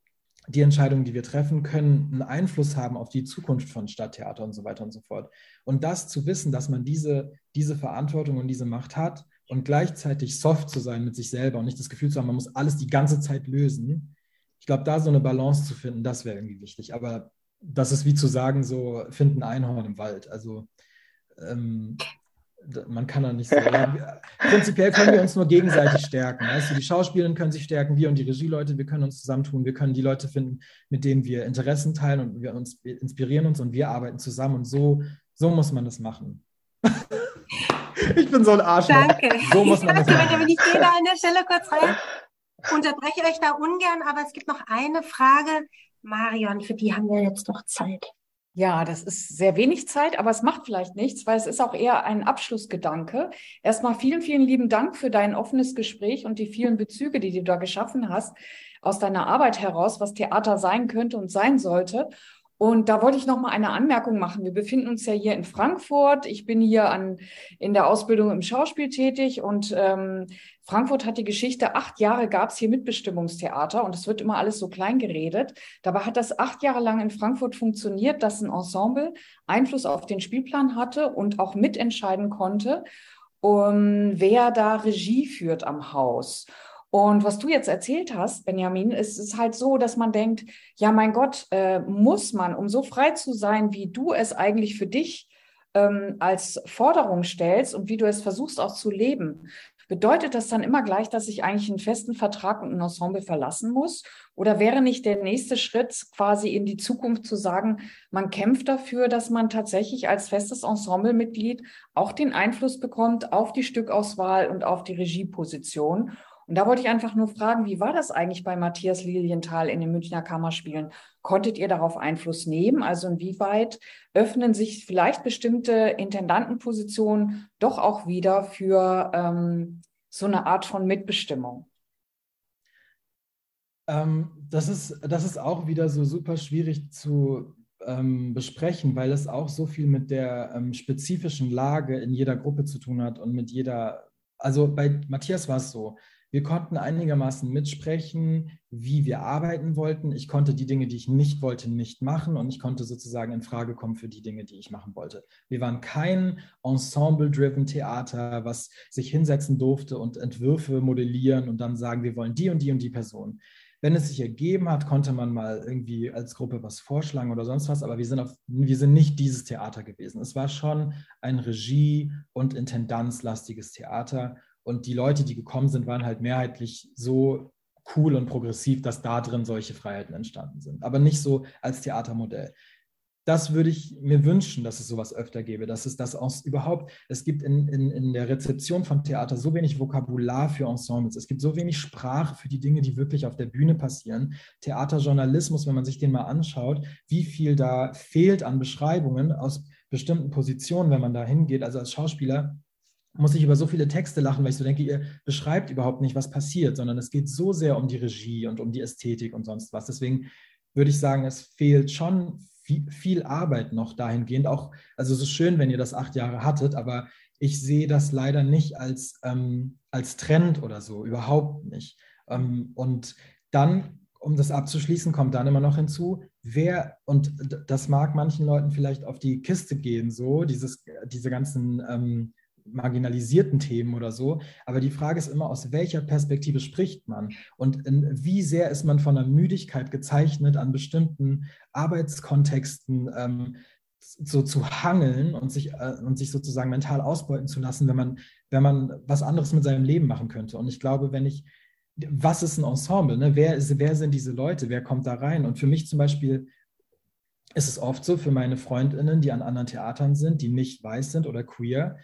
Speaker 4: die Entscheidungen, die wir treffen, können einen Einfluss haben auf die Zukunft von Stadttheater und so weiter und so fort. Und das zu wissen, dass man diese, diese Verantwortung und diese Macht hat und gleichzeitig soft zu sein mit sich selber und nicht das Gefühl zu haben, man muss alles die ganze Zeit lösen. Ich glaube, da so eine Balance zu finden, das wäre irgendwie wichtig. Aber das ist wie zu sagen, so finden Einhorn im Wald. Also ähm, man kann da nicht so. Prinzipiell können wir uns nur gegenseitig stärken. Du, die Schauspielerinnen können sich stärken, wir und die Regieleute, wir können uns zusammentun, wir können die Leute finden, mit denen wir Interessen teilen und wir uns inspirieren uns und wir arbeiten zusammen und so, so muss man das machen. [laughs] ich bin so ein Arschloch.
Speaker 2: Danke.
Speaker 4: So muss man das machen.
Speaker 2: Ich gehe da an der Stelle kurz rein. Unterbreche euch da ungern, aber es gibt noch eine Frage. Marion, für die haben wir jetzt noch Zeit.
Speaker 1: Ja, das ist sehr wenig Zeit, aber es macht vielleicht nichts, weil es ist auch eher ein Abschlussgedanke. Erstmal vielen, vielen lieben Dank für dein offenes Gespräch und die vielen Bezüge, die du da geschaffen hast aus deiner Arbeit heraus, was Theater sein könnte und sein sollte. Und da wollte ich noch mal eine Anmerkung machen. Wir befinden uns ja hier in Frankfurt. Ich bin hier an, in der Ausbildung im Schauspiel tätig und ähm, Frankfurt hat die Geschichte, acht Jahre gab es hier Mitbestimmungstheater und es wird immer alles so klein geredet. Dabei hat das acht Jahre lang in Frankfurt funktioniert, dass ein Ensemble Einfluss auf den Spielplan hatte und auch mitentscheiden konnte, um, wer da Regie führt am Haus. Und was du jetzt erzählt hast, Benjamin, ist es halt so, dass man denkt, ja, mein Gott, äh, muss man, um so frei zu sein, wie du es eigentlich für dich ähm, als Forderung stellst und wie du es versuchst auch zu leben, bedeutet das dann immer gleich, dass ich eigentlich einen festen Vertrag und ein Ensemble verlassen muss? Oder wäre nicht der nächste Schritt quasi in die Zukunft zu sagen, man kämpft dafür, dass man tatsächlich als festes Ensemblemitglied auch den Einfluss bekommt auf die Stückauswahl und auf die Regieposition? Und da wollte ich einfach nur fragen, wie war das eigentlich bei Matthias Lilienthal in den Münchner Kammerspielen? Konntet ihr darauf Einfluss nehmen? Also inwieweit öffnen sich vielleicht bestimmte Intendantenpositionen doch auch wieder für ähm, so eine Art von Mitbestimmung?
Speaker 4: Ähm, das, ist, das ist auch wieder so super schwierig zu ähm, besprechen, weil es auch so viel mit der ähm, spezifischen Lage in jeder Gruppe zu tun hat und mit jeder, also bei Matthias war es so, wir konnten einigermaßen mitsprechen, wie wir arbeiten wollten. Ich konnte die Dinge, die ich nicht wollte, nicht machen und ich konnte sozusagen in Frage kommen für die Dinge, die ich machen wollte. Wir waren kein Ensemble-driven Theater, was sich hinsetzen durfte und Entwürfe modellieren und dann sagen, wir wollen die und die und die Person. Wenn es sich ergeben hat, konnte man mal irgendwie als Gruppe was vorschlagen oder sonst was, aber wir sind, auf, wir sind nicht dieses Theater gewesen. Es war schon ein Regie- und Intendanzlastiges Theater und die Leute, die gekommen sind, waren halt mehrheitlich so cool und progressiv, dass da drin solche Freiheiten entstanden sind. Aber nicht so als Theatermodell. Das würde ich mir wünschen, dass es sowas öfter gäbe, dass es das aus, überhaupt, es gibt in, in, in der Rezeption von Theater so wenig Vokabular für Ensembles, es gibt so wenig Sprache für die Dinge, die wirklich auf der Bühne passieren. Theaterjournalismus, wenn man sich den mal anschaut, wie viel da fehlt an Beschreibungen aus bestimmten Positionen, wenn man da hingeht, also als Schauspieler, muss ich über so viele Texte lachen, weil ich so denke, ihr beschreibt überhaupt nicht, was passiert, sondern es geht so sehr um die Regie und um die Ästhetik und sonst was. Deswegen würde ich sagen, es fehlt schon viel, Arbeit noch dahingehend. Auch, also es ist schön, wenn ihr das acht Jahre hattet, aber ich sehe das leider nicht als, ähm, als Trend oder so, überhaupt nicht. Ähm, und dann, um das abzuschließen, kommt dann immer noch hinzu, wer, und das mag manchen Leuten vielleicht auf die Kiste gehen, so, dieses, diese ganzen ähm, marginalisierten Themen oder so. Aber die Frage ist immer, aus welcher Perspektive spricht man und wie sehr ist man von der Müdigkeit gezeichnet, an bestimmten Arbeitskontexten ähm, so zu hangeln und sich, äh, und sich sozusagen mental ausbeuten zu lassen, wenn man, wenn man was anderes mit seinem Leben machen könnte. Und ich glaube, wenn ich, was ist ein Ensemble? Ne? Wer, ist, wer sind diese Leute? Wer kommt da rein? Und für mich zum Beispiel ist es oft so, für meine Freundinnen, die an anderen Theatern sind, die nicht weiß sind oder queer,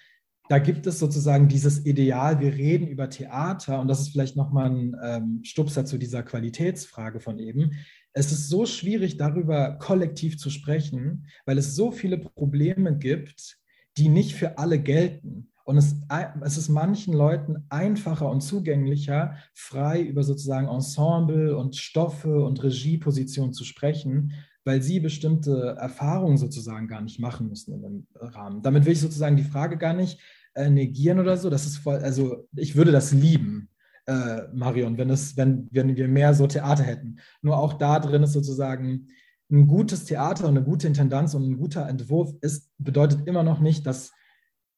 Speaker 4: da gibt es sozusagen dieses Ideal, wir reden über Theater und das ist vielleicht nochmal ein ähm, Stupser zu dieser Qualitätsfrage von eben. Es ist so schwierig, darüber kollektiv zu sprechen, weil es so viele Probleme gibt, die nicht für alle gelten. Und es, es ist manchen Leuten einfacher und zugänglicher, frei über sozusagen Ensemble und Stoffe und Regiepositionen zu sprechen, weil sie bestimmte Erfahrungen sozusagen gar nicht machen müssen in dem Rahmen. Damit will ich sozusagen die Frage gar nicht äh, negieren oder so. Das ist voll, also ich würde das lieben, äh, Marion, wenn, es, wenn, wenn wir mehr so Theater hätten. Nur auch da drin ist sozusagen ein gutes Theater und eine gute Intendanz und ein guter Entwurf ist, bedeutet immer noch nicht, dass,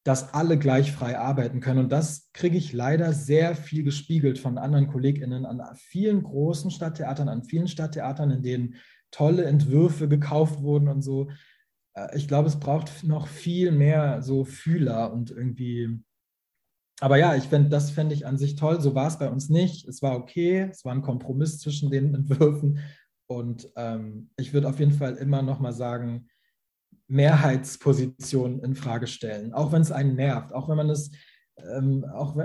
Speaker 4: dass alle gleich frei arbeiten können. Und das kriege ich leider sehr viel gespiegelt von anderen KollegInnen an vielen großen Stadttheatern, an vielen Stadttheatern, in denen tolle Entwürfe gekauft wurden und so. Äh, ich glaube, es braucht noch viel mehr so Fühler und irgendwie. Aber ja, ich finde, das fände ich an sich toll. So war es bei uns nicht. Es war okay. Es war ein Kompromiss zwischen den [laughs] Entwürfen. Und ähm, ich würde auf jeden Fall immer noch mal sagen, Mehrheitspositionen in Frage stellen, auch wenn es einen nervt, auch wenn man es ähm, auch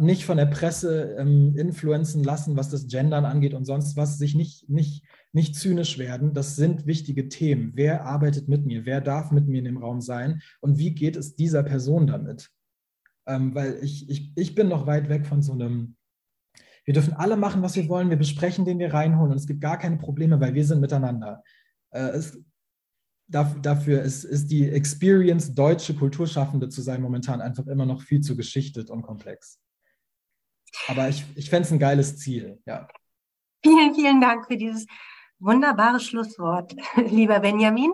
Speaker 4: nicht von der Presse ähm, influenzen lassen, was das Gendern angeht und sonst was, sich nicht, nicht nicht zynisch werden. Das sind wichtige Themen. Wer arbeitet mit mir? Wer darf mit mir in dem Raum sein? Und wie geht es dieser Person damit? Ähm, weil ich, ich, ich bin noch weit weg von so einem, wir dürfen alle machen, was wir wollen, wir besprechen, den wir reinholen und es gibt gar keine Probleme, weil wir sind miteinander. Äh, es, dafür ist, ist die Experience, deutsche Kulturschaffende zu sein, momentan einfach immer noch viel zu geschichtet und komplex. Aber ich, ich fände es ein geiles Ziel, ja.
Speaker 2: Vielen, vielen Dank für dieses Wunderbares Schlusswort, [laughs] lieber Benjamin.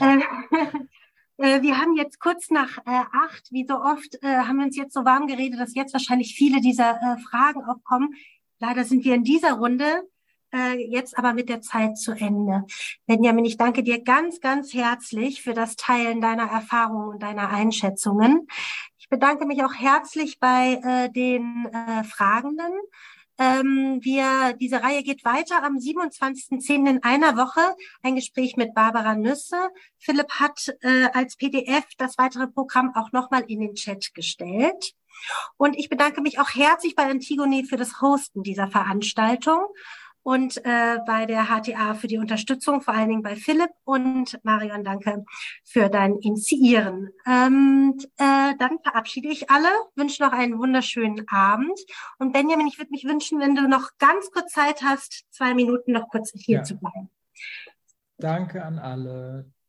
Speaker 2: Äh, [laughs] äh, wir haben jetzt kurz nach äh, acht, wie so oft, äh, haben wir uns jetzt so warm geredet, dass jetzt wahrscheinlich viele dieser äh, Fragen aufkommen. Leider sind wir in dieser Runde äh, jetzt aber mit der Zeit zu Ende. Benjamin, ich danke dir ganz, ganz herzlich für das Teilen deiner Erfahrungen und deiner Einschätzungen. Ich bedanke mich auch herzlich bei den Fragenden. Ähm, wir, diese Reihe geht weiter am 27.10. in einer Woche. Ein Gespräch mit Barbara Nüsse. Philipp hat äh, als PDF das weitere Programm auch nochmal in den Chat gestellt. Und ich bedanke mich auch herzlich bei Antigone für das Hosten dieser Veranstaltung und äh, bei der HTA für die Unterstützung, vor allen Dingen bei Philipp und Marion, danke für dein Initiieren. Ähm, äh, dann verabschiede ich alle, wünsche noch einen wunderschönen Abend. Und Benjamin, ich würde mich wünschen, wenn du noch ganz kurz Zeit hast, zwei Minuten noch kurz hier ja. zu bleiben.
Speaker 4: Danke an alle.